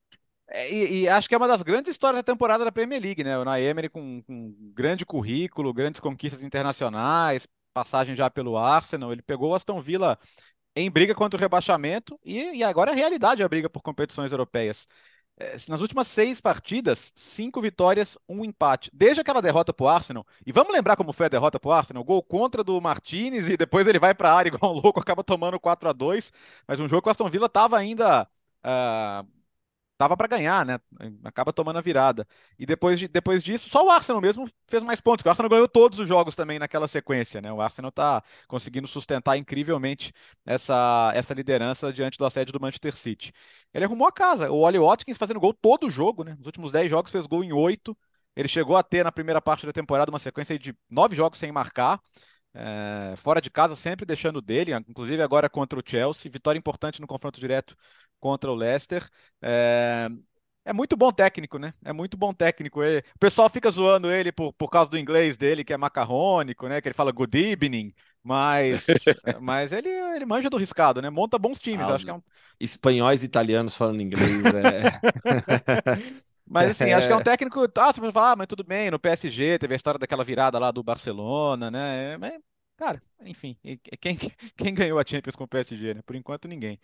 É, e, e, acho que é uma das grandes histórias da temporada da Premier League, né? O Naemery com, com grande currículo, grandes conquistas internacionais, passagem já pelo Arsenal. Ele pegou o Aston Villa em briga contra o rebaixamento e, e agora é realidade a briga por competições europeias. É, nas últimas seis partidas, cinco vitórias, um empate. Desde aquela derrota para o Arsenal, e vamos lembrar como foi a derrota para o Arsenal: gol contra do Martinez e depois ele vai para a área igual um louco, acaba tomando 4 a 2 Mas um jogo que o Aston Villa estava ainda uh, tava para ganhar, né? Acaba tomando a virada. E depois, de, depois disso, só o Arsenal mesmo fez mais pontos. O Arsenal ganhou todos os jogos também naquela sequência, né? O Arsenal tá conseguindo sustentar incrivelmente essa, essa liderança diante do assédio do Manchester City. Ele arrumou a casa. O Oli Watkins fazendo gol todo o jogo, né? Nos últimos 10 jogos fez gol em 8. Ele chegou a ter na primeira parte da temporada uma sequência de 9 jogos sem marcar. É, fora de casa, sempre deixando dele, inclusive agora contra o Chelsea. Vitória importante no confronto direto contra o Leicester. É, é muito bom técnico, né? É muito bom técnico. Ele, o pessoal fica zoando ele por, por causa do inglês dele, que é macarrônico, né? Que ele fala good evening, mas, mas ele, ele manja do riscado, né? Monta bons times. Ah, acho que é um... Espanhóis e italianos falando inglês. É... Mas assim, acho que é um técnico. Ah, você pode falar, ah, mas tudo bem, no PSG teve a história daquela virada lá do Barcelona, né? Mas, cara, enfim, quem, quem ganhou a Champions com o PSG, né? Por enquanto ninguém.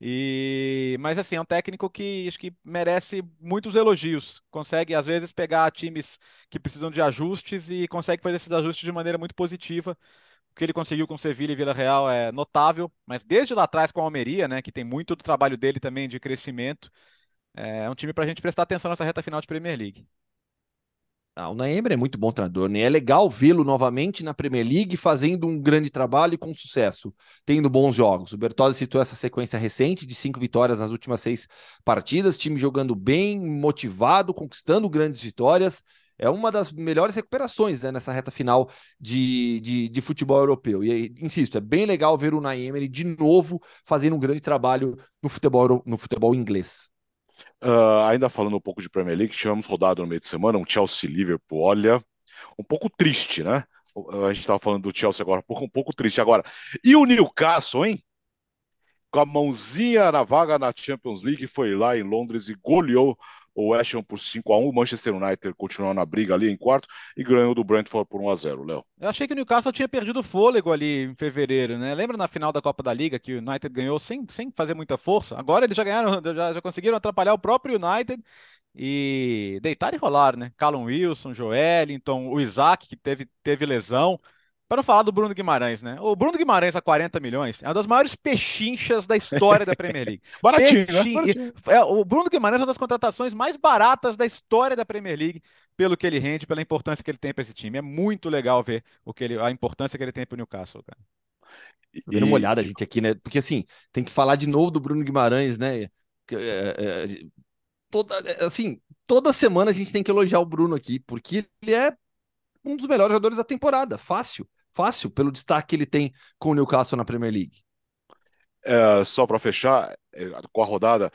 E, mas assim, é um técnico que acho que merece muitos elogios. Consegue, às vezes, pegar times que precisam de ajustes e consegue fazer esses ajustes de maneira muito positiva. O que ele conseguiu com Sevilha e Vila Real é notável, mas desde lá atrás com a Almeria, né, que tem muito do trabalho dele também de crescimento, é um time para a gente prestar atenção nessa reta final de Premier League. Ah, o Naemir é muito bom treinador, né? É legal vê-lo novamente na Premier League fazendo um grande trabalho e com sucesso, tendo bons jogos. O Bertozzi citou essa sequência recente de cinco vitórias nas últimas seis partidas, time jogando bem, motivado, conquistando grandes vitórias. É uma das melhores recuperações né, nessa reta final de, de, de, futebol europeu. E insisto, é bem legal ver o Naemery de novo fazendo um grande trabalho no futebol, no futebol inglês. Uh, ainda falando um pouco de Premier League, tivemos rodado no meio de semana, um Chelsea-Liverpool, olha, um pouco triste, né? A gente estava falando do Chelsea agora, um pouco, um pouco triste agora. E o Newcastle, hein? Com a mãozinha na vaga na Champions League, foi lá em Londres e goleou o West Ham por 5 a 1 o Manchester United continuou na briga ali em quarto e ganhou do Brentford por 1 a 0 Léo. Eu achei que o Newcastle tinha perdido fôlego ali em fevereiro, né? Lembra na final da Copa da Liga que o United ganhou sem, sem fazer muita força? Agora eles já ganharam, já, já conseguiram atrapalhar o próprio United e deitar e rolar, né? Callum Wilson, Joelinton, o Isaac, que teve, teve lesão. Para não falar do Bruno Guimarães, né? O Bruno Guimarães a 40 milhões é uma das maiores pechinchas da história da Premier League. Baratinho, né? Baratinho. É, o Bruno Guimarães é uma das contratações mais baratas da história da Premier League, pelo que ele rende, pela importância que ele tem para esse time. É muito legal ver o que ele, a importância que ele tem para o Newcastle, cara. Dando uma olhada, gente, aqui, né? Porque assim, tem que falar de novo do Bruno Guimarães, né? É, é, toda, assim, toda semana a gente tem que elogiar o Bruno aqui, porque ele é um dos melhores jogadores da temporada. Fácil, fácil, pelo destaque que ele tem com o Newcastle na Premier League. É, só para fechar, é, com a rodada,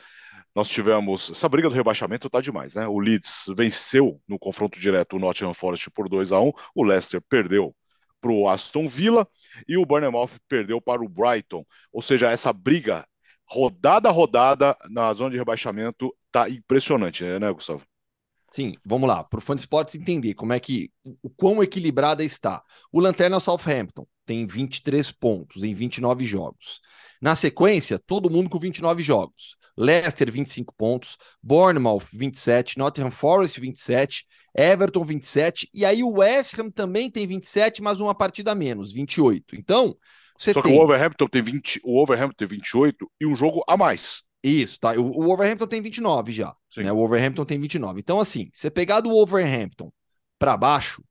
nós tivemos essa briga do rebaixamento tá demais, né? O Leeds venceu no confronto direto o Nottingham Forest por 2 a 1, o Leicester perdeu para o Aston Villa e o Bournemouth perdeu para o Brighton. Ou seja, essa briga rodada a rodada na zona de rebaixamento tá impressionante, né, Gustavo? Sim, vamos lá, para o Fã Sports entender como é que o quão equilibrada está. O Lanterna é o Southampton, tem 23 pontos em 29 jogos. Na sequência, todo mundo com 29 jogos. Leicester 25 pontos, Bournemouth 27, Nottingham Forest 27, Everton 27 e aí o West Ham também tem 27, mas uma partida a menos, 28. Então, você Só tem... que o Overhampton tem 20, o Overhampton tem 28 e um jogo a mais. Isso, tá. O, o Overhampton tem 29 já. Né? O Overhampton tem 29. Então, assim, você pegar do Overhampton para baixo,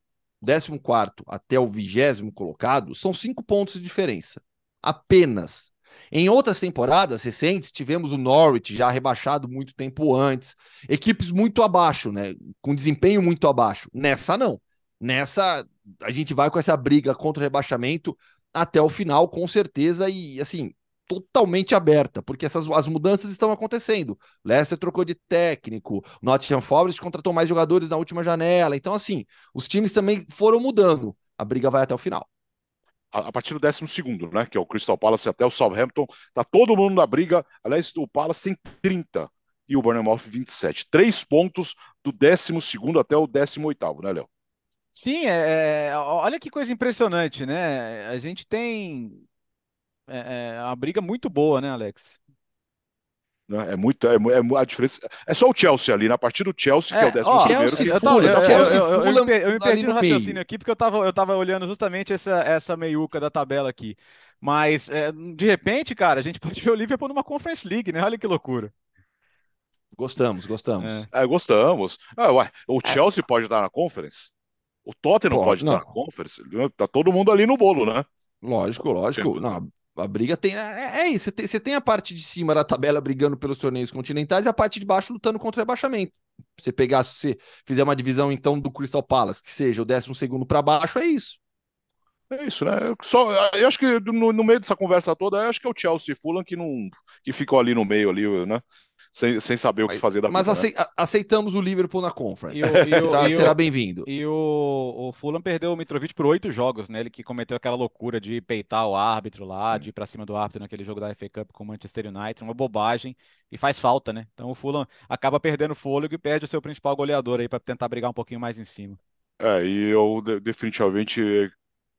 14 até o 20 colocado, são cinco pontos de diferença. Apenas. Em outras temporadas recentes, tivemos o Norwich já rebaixado muito tempo antes, equipes muito abaixo, né? Com desempenho muito abaixo. Nessa, não. Nessa, a gente vai com essa briga contra o rebaixamento até o final, com certeza, e assim, totalmente aberta, porque essas as mudanças estão acontecendo. Leicester trocou de técnico, Nottingham Forest contratou mais jogadores na última janela. Então, assim, os times também foram mudando. A briga vai até o final. A, a partir do 12 segundo, né? Que é o Crystal Palace até o Southampton. Tá todo mundo na briga. Aliás, o Palace tem 30 e o Bournemouth 27. Três pontos do 12 segundo até o 18 né, Léo? Sim, é, é, olha que coisa impressionante, né? A gente tem é, é uma briga muito boa, né, Alex? Né, é muito, é, é, a diferença. É só o Chelsea ali, na partida do Chelsea, que é o décimo primeiro. Chelsea, que... Fulham, eu, Chelsea, eu, eu, eu, me, eu me perdi no raciocínio meio. aqui, porque eu tava, eu tava olhando justamente essa, essa meiuca da tabela aqui. Mas, é, de repente, cara, a gente pode ver o Liverpool numa Conference League, né? Olha que loucura. Gostamos, gostamos. É, gostamos. Ah, ué, o Chelsea pode estar na Conference? O Tottenham pode, pode estar na Conference? Tá todo mundo ali no bolo, né? Lógico, lógico. Não, a briga tem. É, é isso. Você tem, tem, a parte de cima da tabela brigando pelos torneios continentais e a parte de baixo lutando contra o rebaixamento. Você pegar, se você fizer uma divisão, então, do Crystal Palace, que seja o 12 para baixo, é isso. É isso, né? Eu, só, eu acho que no, no, meio dessa conversa toda, acho que é o Chelsea e Fulham que, não, que ficam ali no meio, ali, né? Sem, sem saber o que fazer da Mas vida, né? aceitamos o Liverpool na Conference. E o, e o, será, será bem-vindo. E o, o Fulham perdeu o Mitrovic por oito jogos, né? Ele que cometeu aquela loucura de peitar o árbitro lá, de ir pra cima do árbitro naquele jogo da FA Cup com o Manchester United, uma bobagem, e faz falta, né? Então o Fulham acaba perdendo fôlego e perde o seu principal goleador aí para tentar brigar um pouquinho mais em cima. É, e eu definitivamente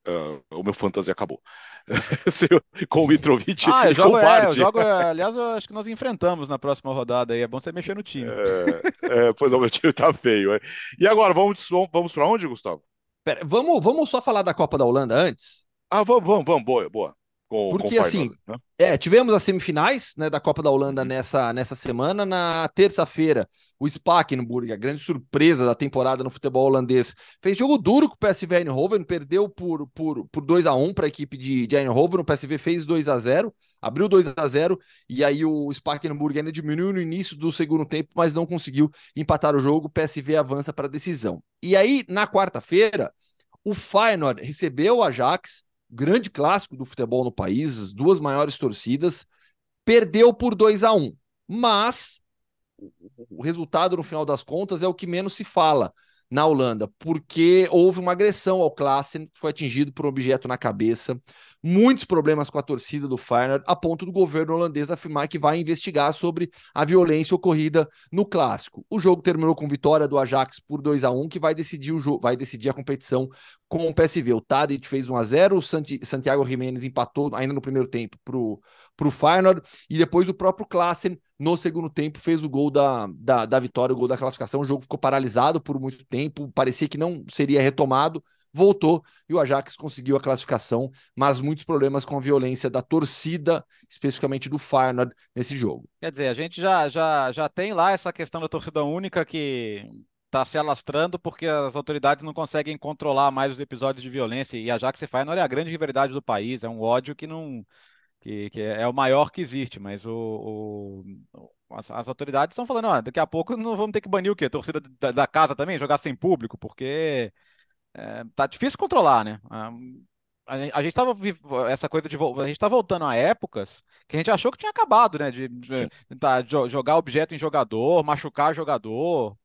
uh, o meu fantasia acabou. com o Mitrovic ah, eu jogo, é, eu jogo, aliás, eu acho que nós enfrentamos na próxima rodada aí. É bom você mexer no time. É, é, pois não, meu time tá feio. É. E agora, vamos, vamos para onde, Gustavo? Pera, vamos, vamos só falar da Copa da Holanda antes? Ah, vamos, vamos, vamos boa, boa. Com, Porque com assim, né? é, tivemos as semifinais né, da Copa da Holanda uhum. nessa, nessa semana. Na terça-feira, o Spakenburg, a grande surpresa da temporada no futebol holandês, fez jogo duro com o PSV Eindhoven, perdeu por, por, por 2 a 1 para a equipe de, de Eindhoven. O PSV fez 2 a 0 abriu 2 a 0 e aí o Spakenburg ainda diminuiu no início do segundo tempo, mas não conseguiu empatar o jogo. O PSV avança para a decisão. E aí, na quarta-feira, o Feyenoord recebeu o Ajax grande clássico do futebol no país, as duas maiores torcidas, perdeu por 2 a 1 mas o resultado, no final das contas, é o que menos se fala na Holanda, porque houve uma agressão ao Klassen, foi atingido por um objeto na cabeça, muitos problemas com a torcida do Feyenoord, a ponto do governo holandês afirmar que vai investigar sobre a violência ocorrida no clássico. O jogo terminou com vitória do Ajax por 2 a 1 que vai decidir o jogo, vai decidir a competição com o PSV. O Tadic fez 1 a 0, o Santiago Jiménez empatou ainda no primeiro tempo para o Feyenoord e depois o próprio Klassen no segundo tempo fez o gol da, da, da vitória, o gol da classificação. O jogo ficou paralisado por muito tempo, parecia que não seria retomado, voltou e o Ajax conseguiu a classificação, mas muitos problemas com a violência da torcida, especificamente do Feyenoord, nesse jogo. Quer dizer, a gente já, já, já tem lá essa questão da torcida única que tá se alastrando porque as autoridades não conseguem controlar mais os episódios de violência. E a Jax Feyenoord é a grande rivalidade do país, é um ódio que não. Que, que é o maior que existe, mas o, o as, as, autoridades estão falando, ó, daqui a pouco não vamos ter que banir o quê? A torcida da, da casa também, jogar sem público, porque é, tá difícil controlar, né? A, a, gente estava essa coisa de a gente tá voltando a épocas que a gente achou que tinha acabado, né? De, de, jogar objeto em jogador, machucar jogador,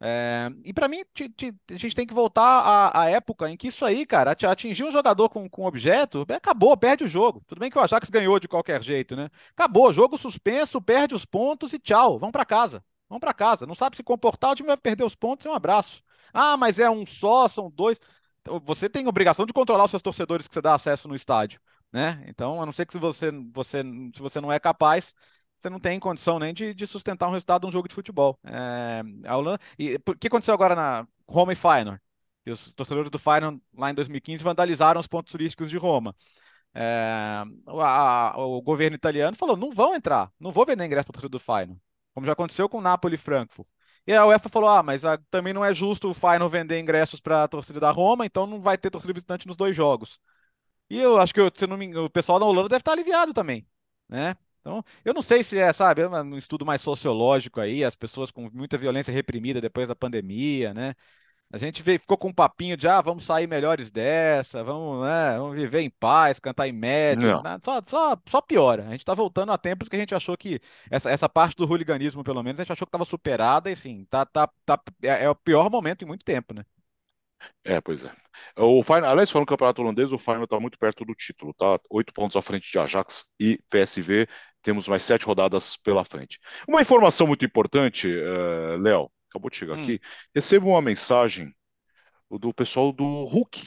é, e para mim, a gente tem que voltar à, à, época em que isso aí, cara, atingir um jogador com, com objeto, acabou, perde o jogo. Tudo bem que o Ajax ganhou de qualquer jeito, né? Acabou, jogo suspenso, perde os pontos e tchau, vão para casa. Vão para casa. Não sabe se comportar, o time vai perder os pontos e um abraço. Ah, mas é um só, são dois. Então, você tem obrigação de controlar os seus torcedores que você dá acesso no estádio, né? Então, a não ser que se você, você, se você não é capaz, você não tem condição nem de, de sustentar um resultado de um jogo de futebol. É, a Holanda, e o que aconteceu agora na Roma e Feyenoord? Os torcedores do Feyenoord lá em 2015 vandalizaram os pontos turísticos de Roma. É, a, a, o governo italiano falou: não vão entrar, não vou vender ingresso para o torcedor do Feyenoord, como já aconteceu com Napoli e Frankfurt. E a UEFA falou: ah, mas a, também não é justo o Feyenoord vender ingressos para a torcida da Roma, então não vai ter torcida visitante nos dois jogos. E eu acho que eu, me, o pessoal da Holanda deve estar aliviado também, né? Então, eu não sei se é, sabe, é um estudo mais sociológico aí, as pessoas com muita violência reprimida depois da pandemia, né? A gente veio, ficou com um papinho de, ah, vamos sair melhores dessa, vamos, né, vamos viver em paz, cantar em média, né? só, só, só piora. A gente está voltando a tempos que a gente achou que, essa, essa parte do hooliganismo, pelo menos, a gente achou que estava superada e, sim, tá, tá, tá, é, é o pior momento em muito tempo, né? É, pois é. O Final, aliás, falando do campeonato holandês, o Final está muito perto do título, tá? Oito pontos à frente de Ajax e PSV. Temos mais sete rodadas pela frente. Uma informação muito importante, uh, Léo, acabou de chegar hum. aqui. Recebo uma mensagem do pessoal do Hulk.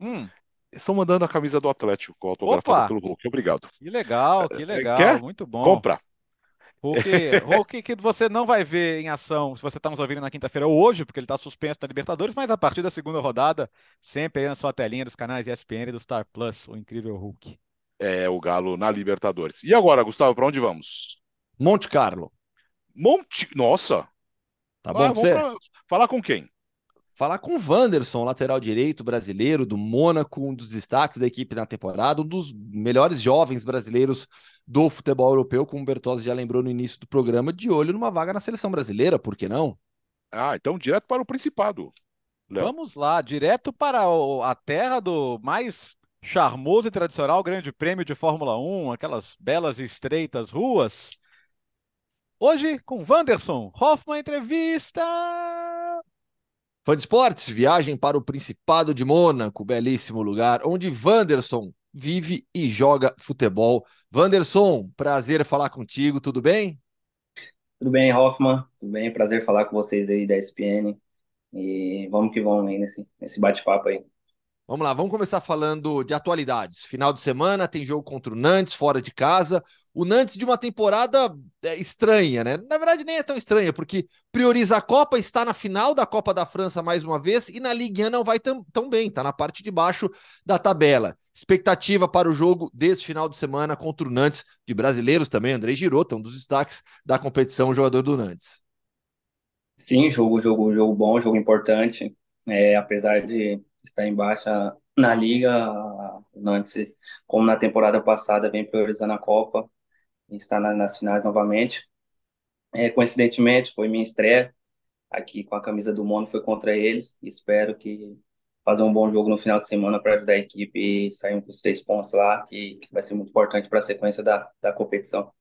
Hum. Estão mandando a camisa do Atlético, autografada pelo Hulk. Obrigado. Que legal, que legal. Quer? Muito bom. Compra. Hulk, Hulk que você não vai ver em ação se você está nos ouvindo na quinta-feira ou hoje, porque ele está suspenso da Libertadores, mas a partir da segunda rodada, sempre aí na sua telinha dos canais ESPN e do Star Plus, o incrível Hulk. É o Galo na Libertadores. E agora, Gustavo, para onde vamos? Monte Carlo. Monte. Nossa! Tá bom, ah, você? Falar com quem? falar com o Wanderson, lateral direito brasileiro do Mônaco, um dos destaques da equipe na temporada, um dos melhores jovens brasileiros do futebol europeu, como o Bertozzi já lembrou no início do programa, de olho numa vaga na seleção brasileira, por que não? Ah, então direto para o Principado. Léo. Vamos lá, direto para a terra do mais charmoso e tradicional Grande Prêmio de Fórmula 1, aquelas belas e estreitas ruas. Hoje com Wanderson, Hoffman Entrevista. Fã de esportes, viagem para o Principado de Mônaco, belíssimo lugar, onde Wanderson vive e joga futebol. Wanderson, prazer falar contigo, tudo bem? Tudo bem, Hoffman, tudo bem, prazer falar com vocês aí da ESPN. E vamos que vamos aí nesse, nesse bate-papo aí. Vamos lá, vamos começar falando de atualidades. Final de semana tem jogo contra o Nantes, fora de casa. O Nantes de uma temporada é, estranha, né? Na verdade, nem é tão estranha, porque prioriza a Copa, está na final da Copa da França mais uma vez e na Ligue 1 não vai tão, tão bem, está na parte de baixo da tabela. Expectativa para o jogo desse final de semana contra o Nantes, de brasileiros também, André Girota, um dos destaques da competição, jogador do Nantes. Sim, jogo, jogo, jogo bom, jogo importante. É, apesar de está em baixa na liga, antes, como na temporada passada, vem priorizando a Copa e está na, nas finais novamente. É, coincidentemente, foi minha estreia aqui com a camisa do Mono, foi contra eles. Espero que fazer um bom jogo no final de semana para ajudar a equipe e sair com os três pontos lá, que, que vai ser muito importante para a sequência da, da competição.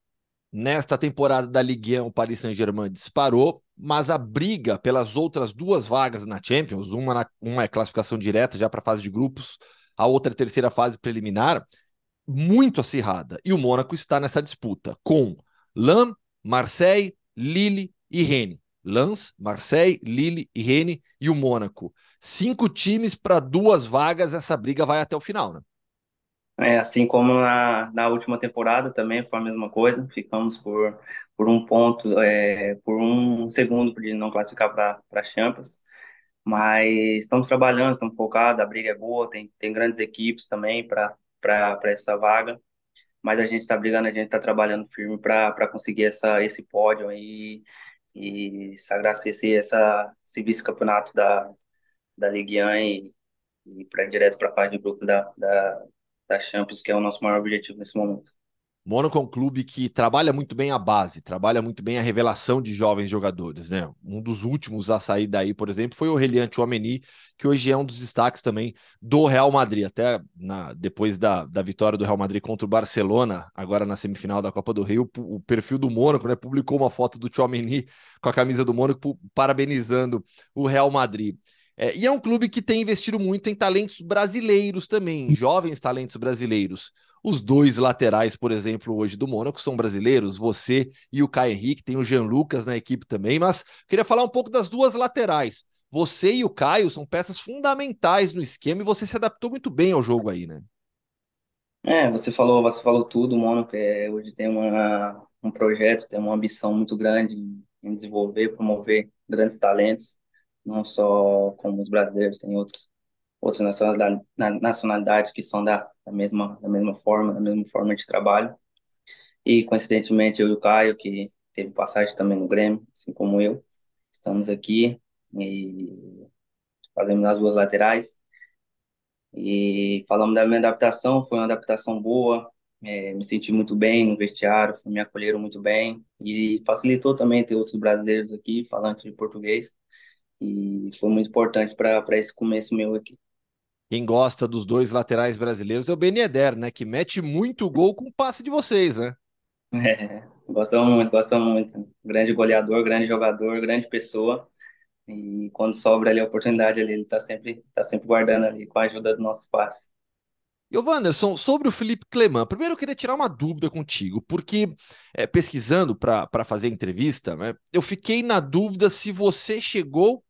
Nesta temporada da Ligue 1, o Paris Saint-Germain disparou, mas a briga pelas outras duas vagas na Champions, uma, na, uma é classificação direta já para a fase de grupos, a outra é terceira fase preliminar, muito acirrada. E o Mônaco está nessa disputa com Lens, Marseille, Lille e Rennes. Lens, Marseille, Lille e Rennes e o Mônaco. Cinco times para duas vagas, essa briga vai até o final, né? É, assim como na, na última temporada também foi a mesma coisa, ficamos por, por um ponto, é, por um segundo de não classificar para a Champions, mas estamos trabalhando, estamos focados, a briga é boa, tem, tem grandes equipes também para essa vaga, mas a gente está brigando, a gente está trabalhando firme para conseguir essa, esse pódio aí e sagrar esse, essa, esse vice-campeonato da, da Ligue 1 e, e para direto para a fase de grupo da, da, da Champions, que é o nosso maior objetivo nesse momento. Mônaco é um clube que trabalha muito bem a base, trabalha muito bem a revelação de jovens jogadores, né? Um dos últimos a sair daí, por exemplo, foi o Reliante Chouameni, que hoje é um dos destaques também do Real Madrid. Até na, depois da, da vitória do Real Madrid contra o Barcelona, agora na semifinal da Copa do Rio, o, o perfil do Mônaco, né, publicou uma foto do Chouameni com a camisa do Mônaco, parabenizando o Real Madrid. É, e é um clube que tem investido muito em talentos brasileiros também, jovens talentos brasileiros. Os dois laterais, por exemplo, hoje do Mônaco são brasileiros, você e o Caio Henrique, tem o Jean Lucas na equipe também, mas queria falar um pouco das duas laterais. Você e o Caio são peças fundamentais no esquema e você se adaptou muito bem ao jogo aí, né? É, você falou, você falou tudo, o Mônaco é, hoje tem uma, um projeto, tem uma ambição muito grande em desenvolver, promover grandes talentos, não só como os brasileiros, tem outros outras nacionalidades, nacionalidades que são da, da, mesma, da mesma forma, da mesma forma de trabalho. E, coincidentemente, eu e o Caio, que teve passagem também no Grêmio, assim como eu, estamos aqui e fazemos as duas laterais. E falamos da minha adaptação, foi uma adaptação boa, é, me senti muito bem no vestiário, me acolheram muito bem e facilitou também ter outros brasileiros aqui falantes de português e foi muito importante para esse começo meu aqui. Quem gosta dos dois laterais brasileiros é o Ben Yedder, né? Que mete muito gol com o passe de vocês, né? É, gostamos muito, gostamos muito. Grande goleador, grande jogador, grande pessoa. E quando sobra ali a oportunidade ali, ele tá sempre, tá sempre guardando ali com a ajuda do nosso passe. E o Wanderson, sobre o Felipe Cleman, primeiro eu queria tirar uma dúvida contigo, porque é, pesquisando para fazer entrevista, né, eu fiquei na dúvida se você chegou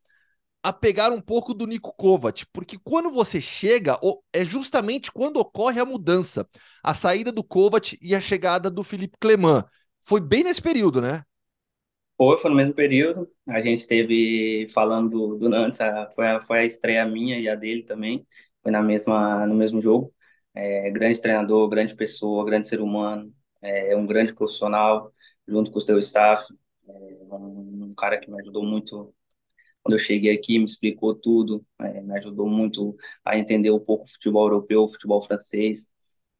a pegar um pouco do Nico Kovac, porque quando você chega, é justamente quando ocorre a mudança, a saída do Kovac e a chegada do Felipe Cleman. Foi bem nesse período, né? Foi, foi no mesmo período. A gente teve falando do, Nantes, foi, a, foi a estreia minha e a dele também. Foi na mesma, no mesmo jogo. É, grande treinador, grande pessoa, grande ser humano, é um grande profissional, junto com o seu staff. É um, um cara que me ajudou muito quando eu cheguei aqui, me explicou tudo, é, me ajudou muito a entender um pouco o futebol europeu, o futebol francês,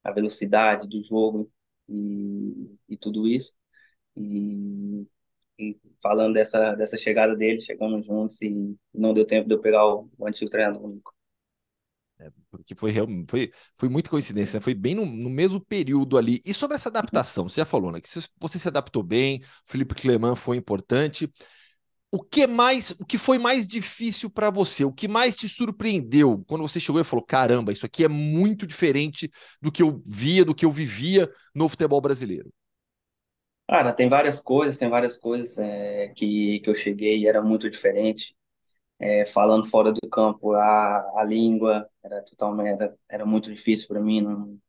a velocidade do jogo e, e tudo isso. E, e, falando dessa, dessa chegada dele, chegamos juntos e não deu tempo de eu pegar o, o antigo treinador único. É, porque foi, foi, foi muita coincidência, né? foi bem no, no, mesmo período ali. E sobre essa adaptação, você já falou, né? Que você se adaptou bem, Felipe Cleman foi importante o que mais, o que foi mais difícil para você? O que mais te surpreendeu quando você chegou e falou: "Caramba, isso aqui é muito diferente do que eu via, do que eu vivia no futebol brasileiro"? Cara, tem várias coisas, tem várias coisas é, que, que eu cheguei e era muito diferente. É, falando fora do campo, a, a língua era totalmente era, era muito difícil para mim, não,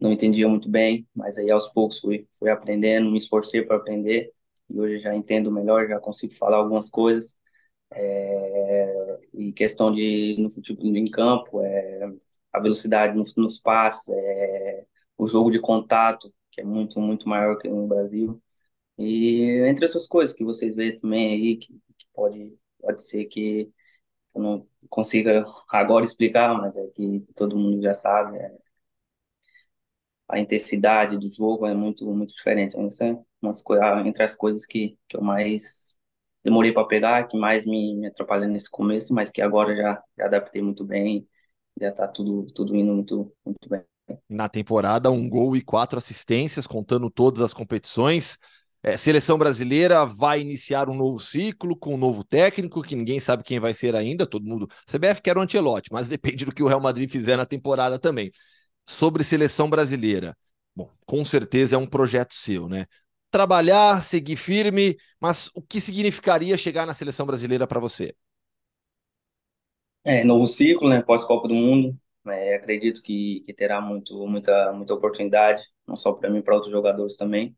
não entendia muito bem, mas aí aos poucos fui, fui aprendendo, me esforcei para aprender e hoje já entendo melhor, já consigo falar algumas coisas. É, questão de no futebol em campo, é, a velocidade nos, nos passes, é, o jogo de contato, que é muito, muito maior que no Brasil. E entre essas coisas que vocês veem também aí, que, que pode, pode ser que eu não consiga agora explicar, mas é que todo mundo já sabe. É, a intensidade do jogo é muito, muito diferente. Isso é umas entre as coisas que, que eu mais demorei para pegar, que mais me, me atrapalhou nesse começo, mas que agora já, já adaptei muito bem, já está tudo, tudo indo muito, muito bem. Na temporada, um gol e quatro assistências, contando todas as competições. É, seleção brasileira vai iniciar um novo ciclo com um novo técnico, que ninguém sabe quem vai ser ainda, todo mundo. CBF quer o Ancelotti, mas depende do que o Real Madrid fizer na temporada também. Sobre seleção brasileira, bom, com certeza é um projeto seu, né? Trabalhar, seguir firme, mas o que significaria chegar na seleção brasileira para você? É, novo ciclo, né, pós-Copa do Mundo. É, acredito que, que terá muito, muita, muita oportunidade, não só para mim, para outros jogadores também.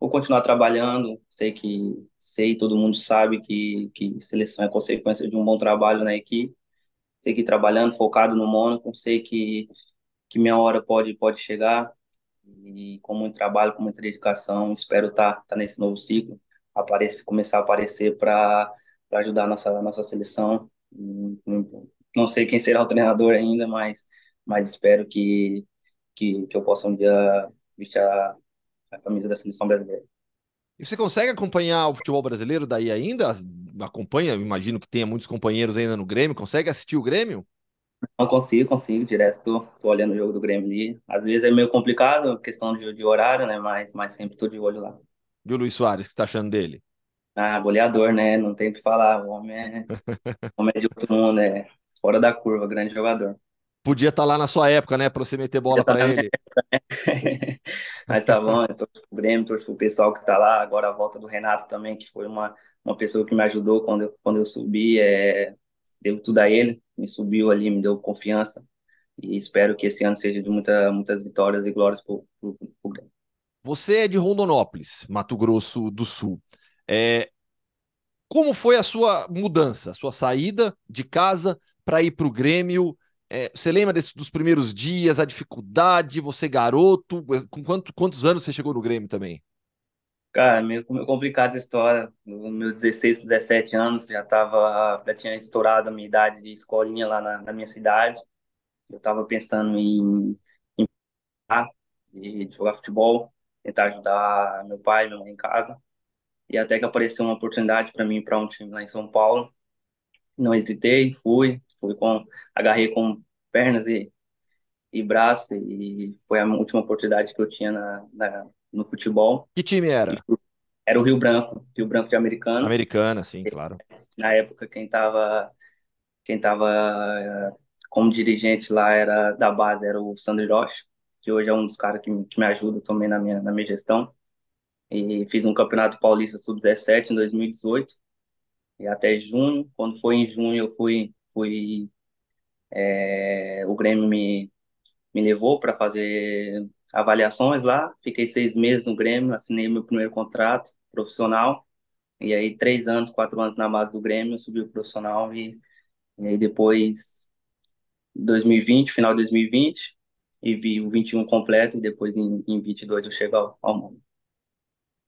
Vou continuar trabalhando, sei que sei, todo mundo sabe que, que seleção é consequência de um bom trabalho na equipe. Sei que trabalhando, focado no Mônaco, sei que, que minha hora pode, pode chegar, e com muito trabalho, com muita dedicação, espero estar tá, tá nesse novo ciclo, aparecer, começar a aparecer para ajudar a nossa, a nossa seleção. Não sei quem será o treinador ainda, mas, mas espero que, que, que eu possa um dia vestir a, a camisa da seleção brasileira. E você consegue acompanhar o futebol brasileiro daí ainda? Acompanha, imagino que tenha muitos companheiros ainda no Grêmio. Consegue assistir o Grêmio? Não consigo, consigo, direto tô, tô olhando o jogo do Grêmio ali. Às vezes é meio complicado, questão de, de horário, né? Mas, mas sempre tô de olho lá. E o Luiz Soares, o que você tá achando dele? Ah, goleador, né? Não tem o que falar. O homem é, o homem é de outro mundo, é fora da curva, grande jogador. Podia estar tá lá na sua época, né? Para você meter bola para ele. Mas tá bom, eu torço pro Grêmio, torço pro pessoal que tá lá. Agora a volta do Renato também, que foi uma, uma pessoa que me ajudou quando eu, quando eu subi. É, devo tudo a ele, me subiu ali, me deu confiança. E espero que esse ano seja de muita, muitas vitórias e glórias pro, pro Grêmio. Você é de Rondonópolis, Mato Grosso do Sul. É, como foi a sua mudança, a sua saída de casa para ir para o Grêmio? É, você lembra desse, dos primeiros dias, a dificuldade, você garoto? Com quanto, quantos anos você chegou no Grêmio também? Cara, meio, meio complicada essa história. Nos meus 16 para 17 anos, já tava, já tinha estourado a minha idade de escolinha lá na, na minha cidade. Eu estava pensando em, em, em jogar futebol, tentar ajudar meu pai, minha mãe em casa. E até que apareceu uma oportunidade para mim para um time lá em São Paulo. Não hesitei, fui, fui com, agarrei com pernas e, e braços e foi a última oportunidade que eu tinha na, na no futebol. Que time era? Era o Rio Branco, Rio Branco de Americana. Americana, sim, claro. Na época quem estava quem tava eh, como dirigente lá era da base era o Sandro Rocha, que hoje é um dos caras que, que me ajuda também na minha na minha gestão e fiz um campeonato paulista sub-17 em 2018 e até junho. Quando foi em junho eu fui, fui é, o Grêmio me, me levou para fazer avaliações lá. Fiquei seis meses no Grêmio, assinei meu primeiro contrato profissional e aí três anos, quatro anos na base do Grêmio, subi o profissional e, e aí depois 2020, final de 2020 e vi o 21 completo e depois em, em 22 eu chego ao, ao mundo.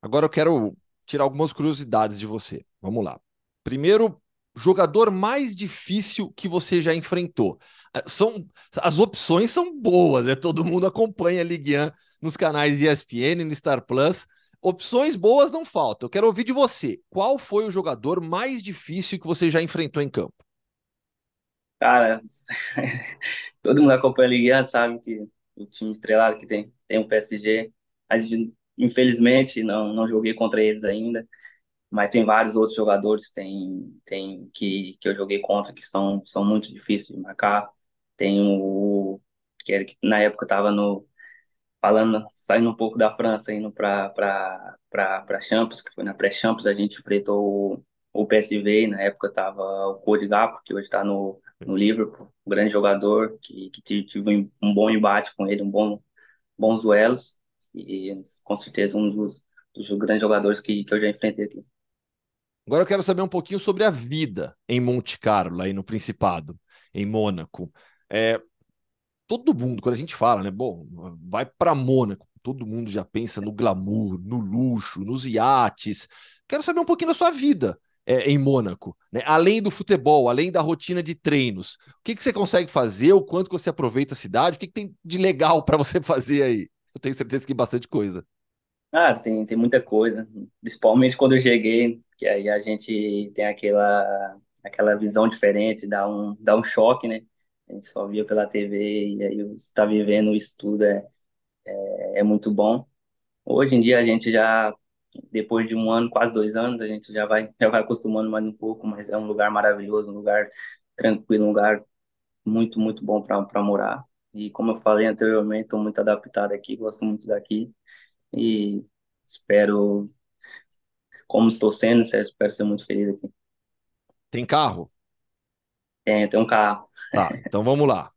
Agora eu quero tirar algumas curiosidades de você. Vamos lá. Primeiro, jogador mais difícil que você já enfrentou. É, são as opções são boas, né? Todo mundo acompanha a Ligue 1 nos canais ESPN, no Star Plus. Opções boas não faltam. Eu quero ouvir de você. Qual foi o jogador mais difícil que você já enfrentou em campo? Cara, todo mundo acompanha a Ligue 1 sabe que o time estrelado que tem, tem o PSG, gente Infelizmente, não, não joguei contra eles ainda, mas tem vários outros jogadores tem, tem que, que eu joguei contra que são, são muito difíceis de marcar. Tem o que, na época estava no falando, saindo um pouco da França, indo para para Champions, que foi na pré-Champions, a gente enfrentou o, o PSV, na época estava o Cody Gapo, que hoje está no, no Liverpool, um grande jogador, que, que tive um bom embate com ele, um bom, bons duelos e com certeza um dos, dos grandes jogadores que, que eu já enfrentei aqui. Agora eu quero saber um pouquinho sobre a vida em Monte Carlo, aí no Principado, em Mônaco. É, todo mundo, quando a gente fala, né, bom, vai para Mônaco, todo mundo já pensa no glamour, no luxo, nos iates. Quero saber um pouquinho da sua vida é, em Mônaco, né? além do futebol, além da rotina de treinos. O que, que você consegue fazer, o quanto você aproveita a cidade, o que, que tem de legal para você fazer aí? Eu tenho certeza que bastante coisa. Ah, tem, tem muita coisa. Principalmente quando eu cheguei, que aí a gente tem aquela, aquela visão diferente, dá um, dá um choque, né? A gente só via pela TV e aí você está vivendo isso tudo é, é, é muito bom. Hoje em dia a gente já, depois de um ano, quase dois anos, a gente já vai, já vai acostumando mais um pouco, mas é um lugar maravilhoso, um lugar tranquilo, um lugar muito, muito bom para morar. E como eu falei anteriormente, estou muito adaptado aqui, gosto muito daqui e espero, como estou sendo, espero ser muito feliz aqui. Tem carro? Tem, tem um carro. Tá, então vamos lá.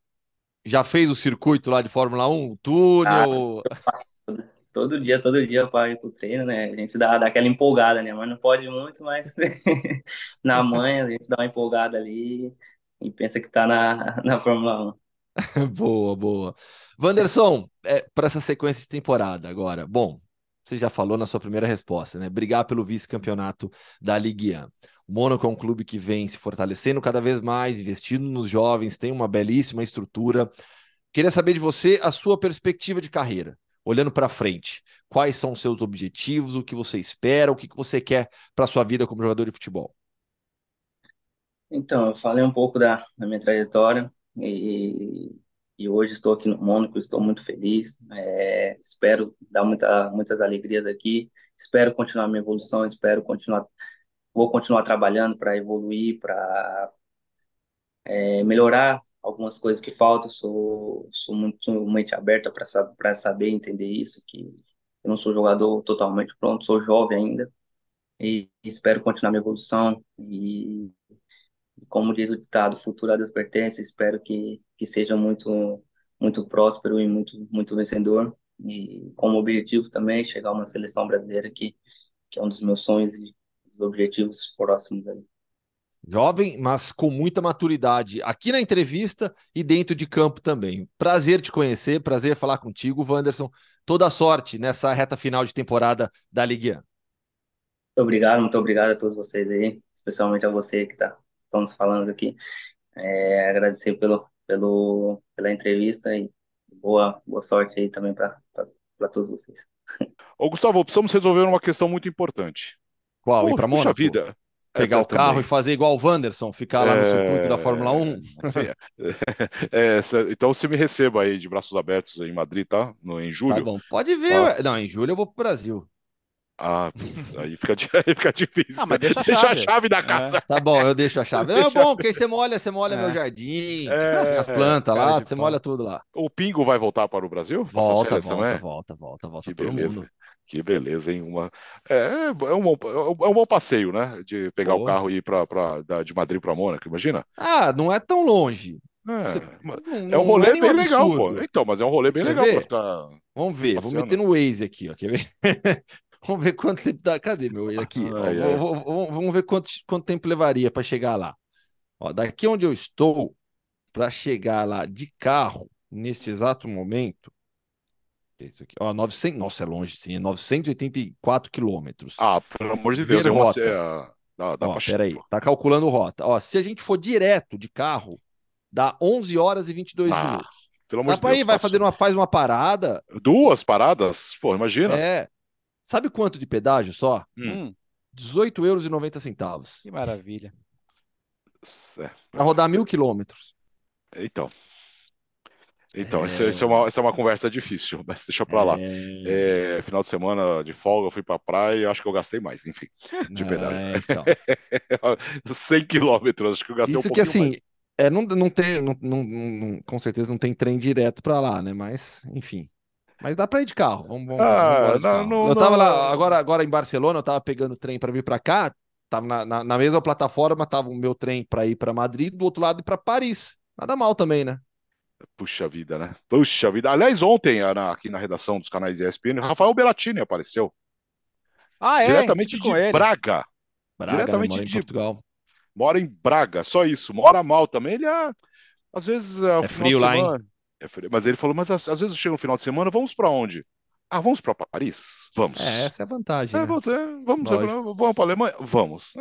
Já fez o circuito lá de Fórmula 1? Túnel? Ah, todo dia, todo dia para ir pro treino, né? A gente dá, dá aquela empolgada, né? Mas não pode muito, mas na manhã a gente dá uma empolgada ali e pensa que tá na, na Fórmula 1. boa, boa. Wanderson, é, para essa sequência de temporada agora, bom, você já falou na sua primeira resposta, né? Brigar pelo vice-campeonato da Ligue 1. O Mônaco é um clube que vem se fortalecendo cada vez mais, investindo nos jovens, tem uma belíssima estrutura. Queria saber de você a sua perspectiva de carreira, olhando para frente. Quais são os seus objetivos, o que você espera, o que você quer para sua vida como jogador de futebol? Então, eu falei um pouco da, da minha trajetória e, e hoje estou aqui no Mônaco, estou muito feliz. É, espero dar muita, muitas alegrias aqui. Espero continuar minha evolução, espero continuar, vou continuar trabalhando para evoluir, para é, melhorar algumas coisas que faltam. Sou, sou muito mente aberta para para saber entender isso, que eu não sou jogador totalmente pronto, sou jovem ainda e espero continuar minha evolução e como diz o ditado, futuro a Deus pertence, espero que, que seja muito, muito próspero e muito, muito vencedor. E como objetivo também, chegar a uma seleção brasileira que, que é um dos meus sonhos e objetivos próximos aí. Jovem, mas com muita maturidade aqui na entrevista e dentro de campo também. Prazer te conhecer, prazer falar contigo, Wanderson. Toda sorte nessa reta final de temporada da Ligue 1. Muito obrigado, muito obrigado a todos vocês aí, especialmente a você que está estamos falando aqui. É, agradecer pelo, pelo, pela entrevista e boa, boa sorte aí também para todos vocês. Ô, Gustavo, precisamos resolver uma questão muito importante. Qual? Pô, Ir para Mônaco? vida. Pegar é, o carro também. e fazer igual o Wanderson, ficar lá no circuito da Fórmula 1? É, então você me receba aí de braços abertos em Madrid, tá? No, em julho. Tá bom, pode ver. Tá. Não, em julho eu vou para o Brasil. Ah, aí fica, aí fica difícil. Ah, mas deixa, a, deixa chave. a chave da é. casa. É. Tá bom, eu deixo a chave. É bom, porque aí você molha, você molha é. meu jardim, é, as plantas lá, você molha tudo lá. O Pingo vai voltar para o Brasil? Volta, volta, volta, volta, volta, volta, que beleza. Mundo. Que beleza, hein? Uma... É, é, um bom, é um bom passeio, né? De pegar o carro e ir pra, pra, de Madrid para Mônaco, imagina? Ah, não é tão longe. É, você... não, é um rolê é bem legal, pô. Então, mas é um rolê bem Quer legal ver? Pra... Vamos ver, vou meter no Waze aqui, ó. Quer ver? Vamos ver quanto tempo dá. Cadê meu aqui? Ai, ai. Vou, vou, vamos ver quanto, quanto tempo levaria para chegar lá. Ó, daqui onde eu estou, para chegar lá de carro, neste exato momento. Isso aqui, ó, 900, nossa, é longe sim, é 984 quilômetros. Ah, pelo amor de Deus, é é, dá, dá ó, peraí, tá calculando rota. Ó, se a gente for direto de carro, dá 11 horas e 22 ah, minutos. Pelo amor dá de Deus, ir, vai fazer uma, faz uma parada. Duas paradas? Pô, imagina. É, Sabe quanto de pedágio só? Hum. 18 euros e 90 centavos. Que maravilha. Para rodar mil quilômetros. Então. Então, é... Isso, isso, é uma, isso é uma conversa difícil, mas deixa pra lá. É... É, final de semana de folga, eu fui pra praia e acho que eu gastei mais, enfim, de é, pedágio. Então. 100 quilômetros, acho que eu gastei isso um que assim, mais. É, não, não tem, não, não, não, com certeza não tem trem direto para lá, né? Mas, enfim. Mas dá para ir de carro. Vamos, vamos, ah, vamos não, não, eu tava lá agora, agora em Barcelona, eu tava pegando trem para vir para cá, tava na, na, na, mesma plataforma, tava o meu trem para ir para Madrid, do outro lado para Paris. Nada mal também, né? Puxa vida, né? Puxa vida. Aliás, ontem aqui na redação dos canais ESPN, Rafael Belatini apareceu. Ah, é? Diretamente de ele. Braga. Braga. Diretamente de Portugal. Mora em Braga, só isso. Mora mal também. Ele é, às vezes é, é frio lá, semana... hein? É mas ele falou, mas às, às vezes chega no final de semana, vamos para onde? Ah, vamos para Paris? Vamos. É, essa é a vantagem. É, né? você, vamos, vamos para a Alemanha? Vamos.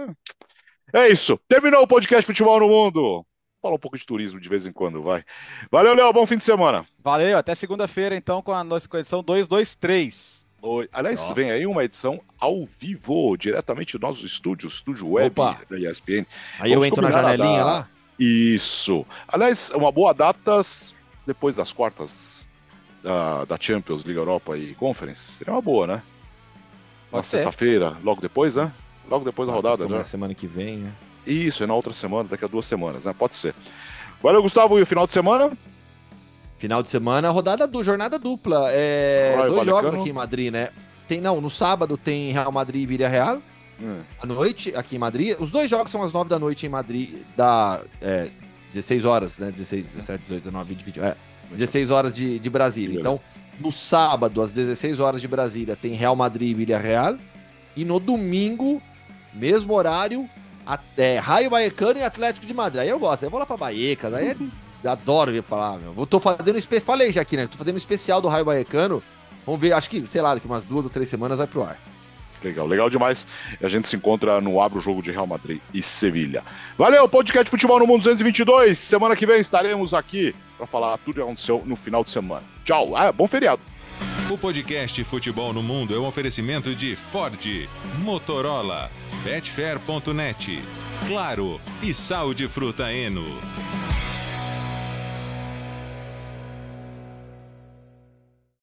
É. é. isso. Terminou o podcast Futebol no Mundo. Fala um pouco de turismo de vez em quando, vai. Valeu, Léo. Bom fim de semana. Valeu. Até segunda-feira, então, com a nossa edição 223. Oi. Aliás, vem aí uma edição ao vivo, diretamente do nosso estúdio, estúdio web Opa. da ESPN. Aí Vamos eu entro na janelinha lá? Isso. Aliás, uma boa data depois das quartas da, da Champions, Liga Europa e Conference. Seria uma boa, né? Na sexta-feira, logo depois, né? Logo depois da rodada já. Na semana que vem, né? Isso, é na outra semana, daqui a duas semanas, né? Pode ser. Valeu, Gustavo. E o final de semana? Final de semana, rodada do jornada dupla. É, Raio dois Valecano. jogos aqui em Madrid, né? Tem, não, no sábado tem Real Madrid e Vila Real. Hum. À noite, aqui em Madrid. Os dois jogos são às nove da noite em Madrid, da, é, 16 horas, né? 16, 17, 18, 19, 20, 20. É, 16 horas de, de Brasília. Então, no sábado, às 16 horas de Brasília, tem Real Madrid e Vila Real. E no domingo, mesmo horário, até Raio Baecano e Atlético de Madrid. Aí eu gosto, aí eu vou lá pra Baecas, aí adoro vir pra lá, meu. Eu tô fazendo, falei já aqui, né? Tô fazendo um especial do Raio Baecano Vamos ver, acho que, sei lá, daqui umas duas ou três semanas vai pro ar. Legal, legal demais. A gente se encontra no Abro Jogo de Real Madrid e Sevilha. Valeu, podcast Futebol no Mundo 222. Semana que vem estaremos aqui para falar tudo que aconteceu no final de semana. Tchau, ah, bom feriado. O podcast Futebol no Mundo é um oferecimento de Ford, Motorola, Betfair.net, Claro e Sal de Fruta Eno.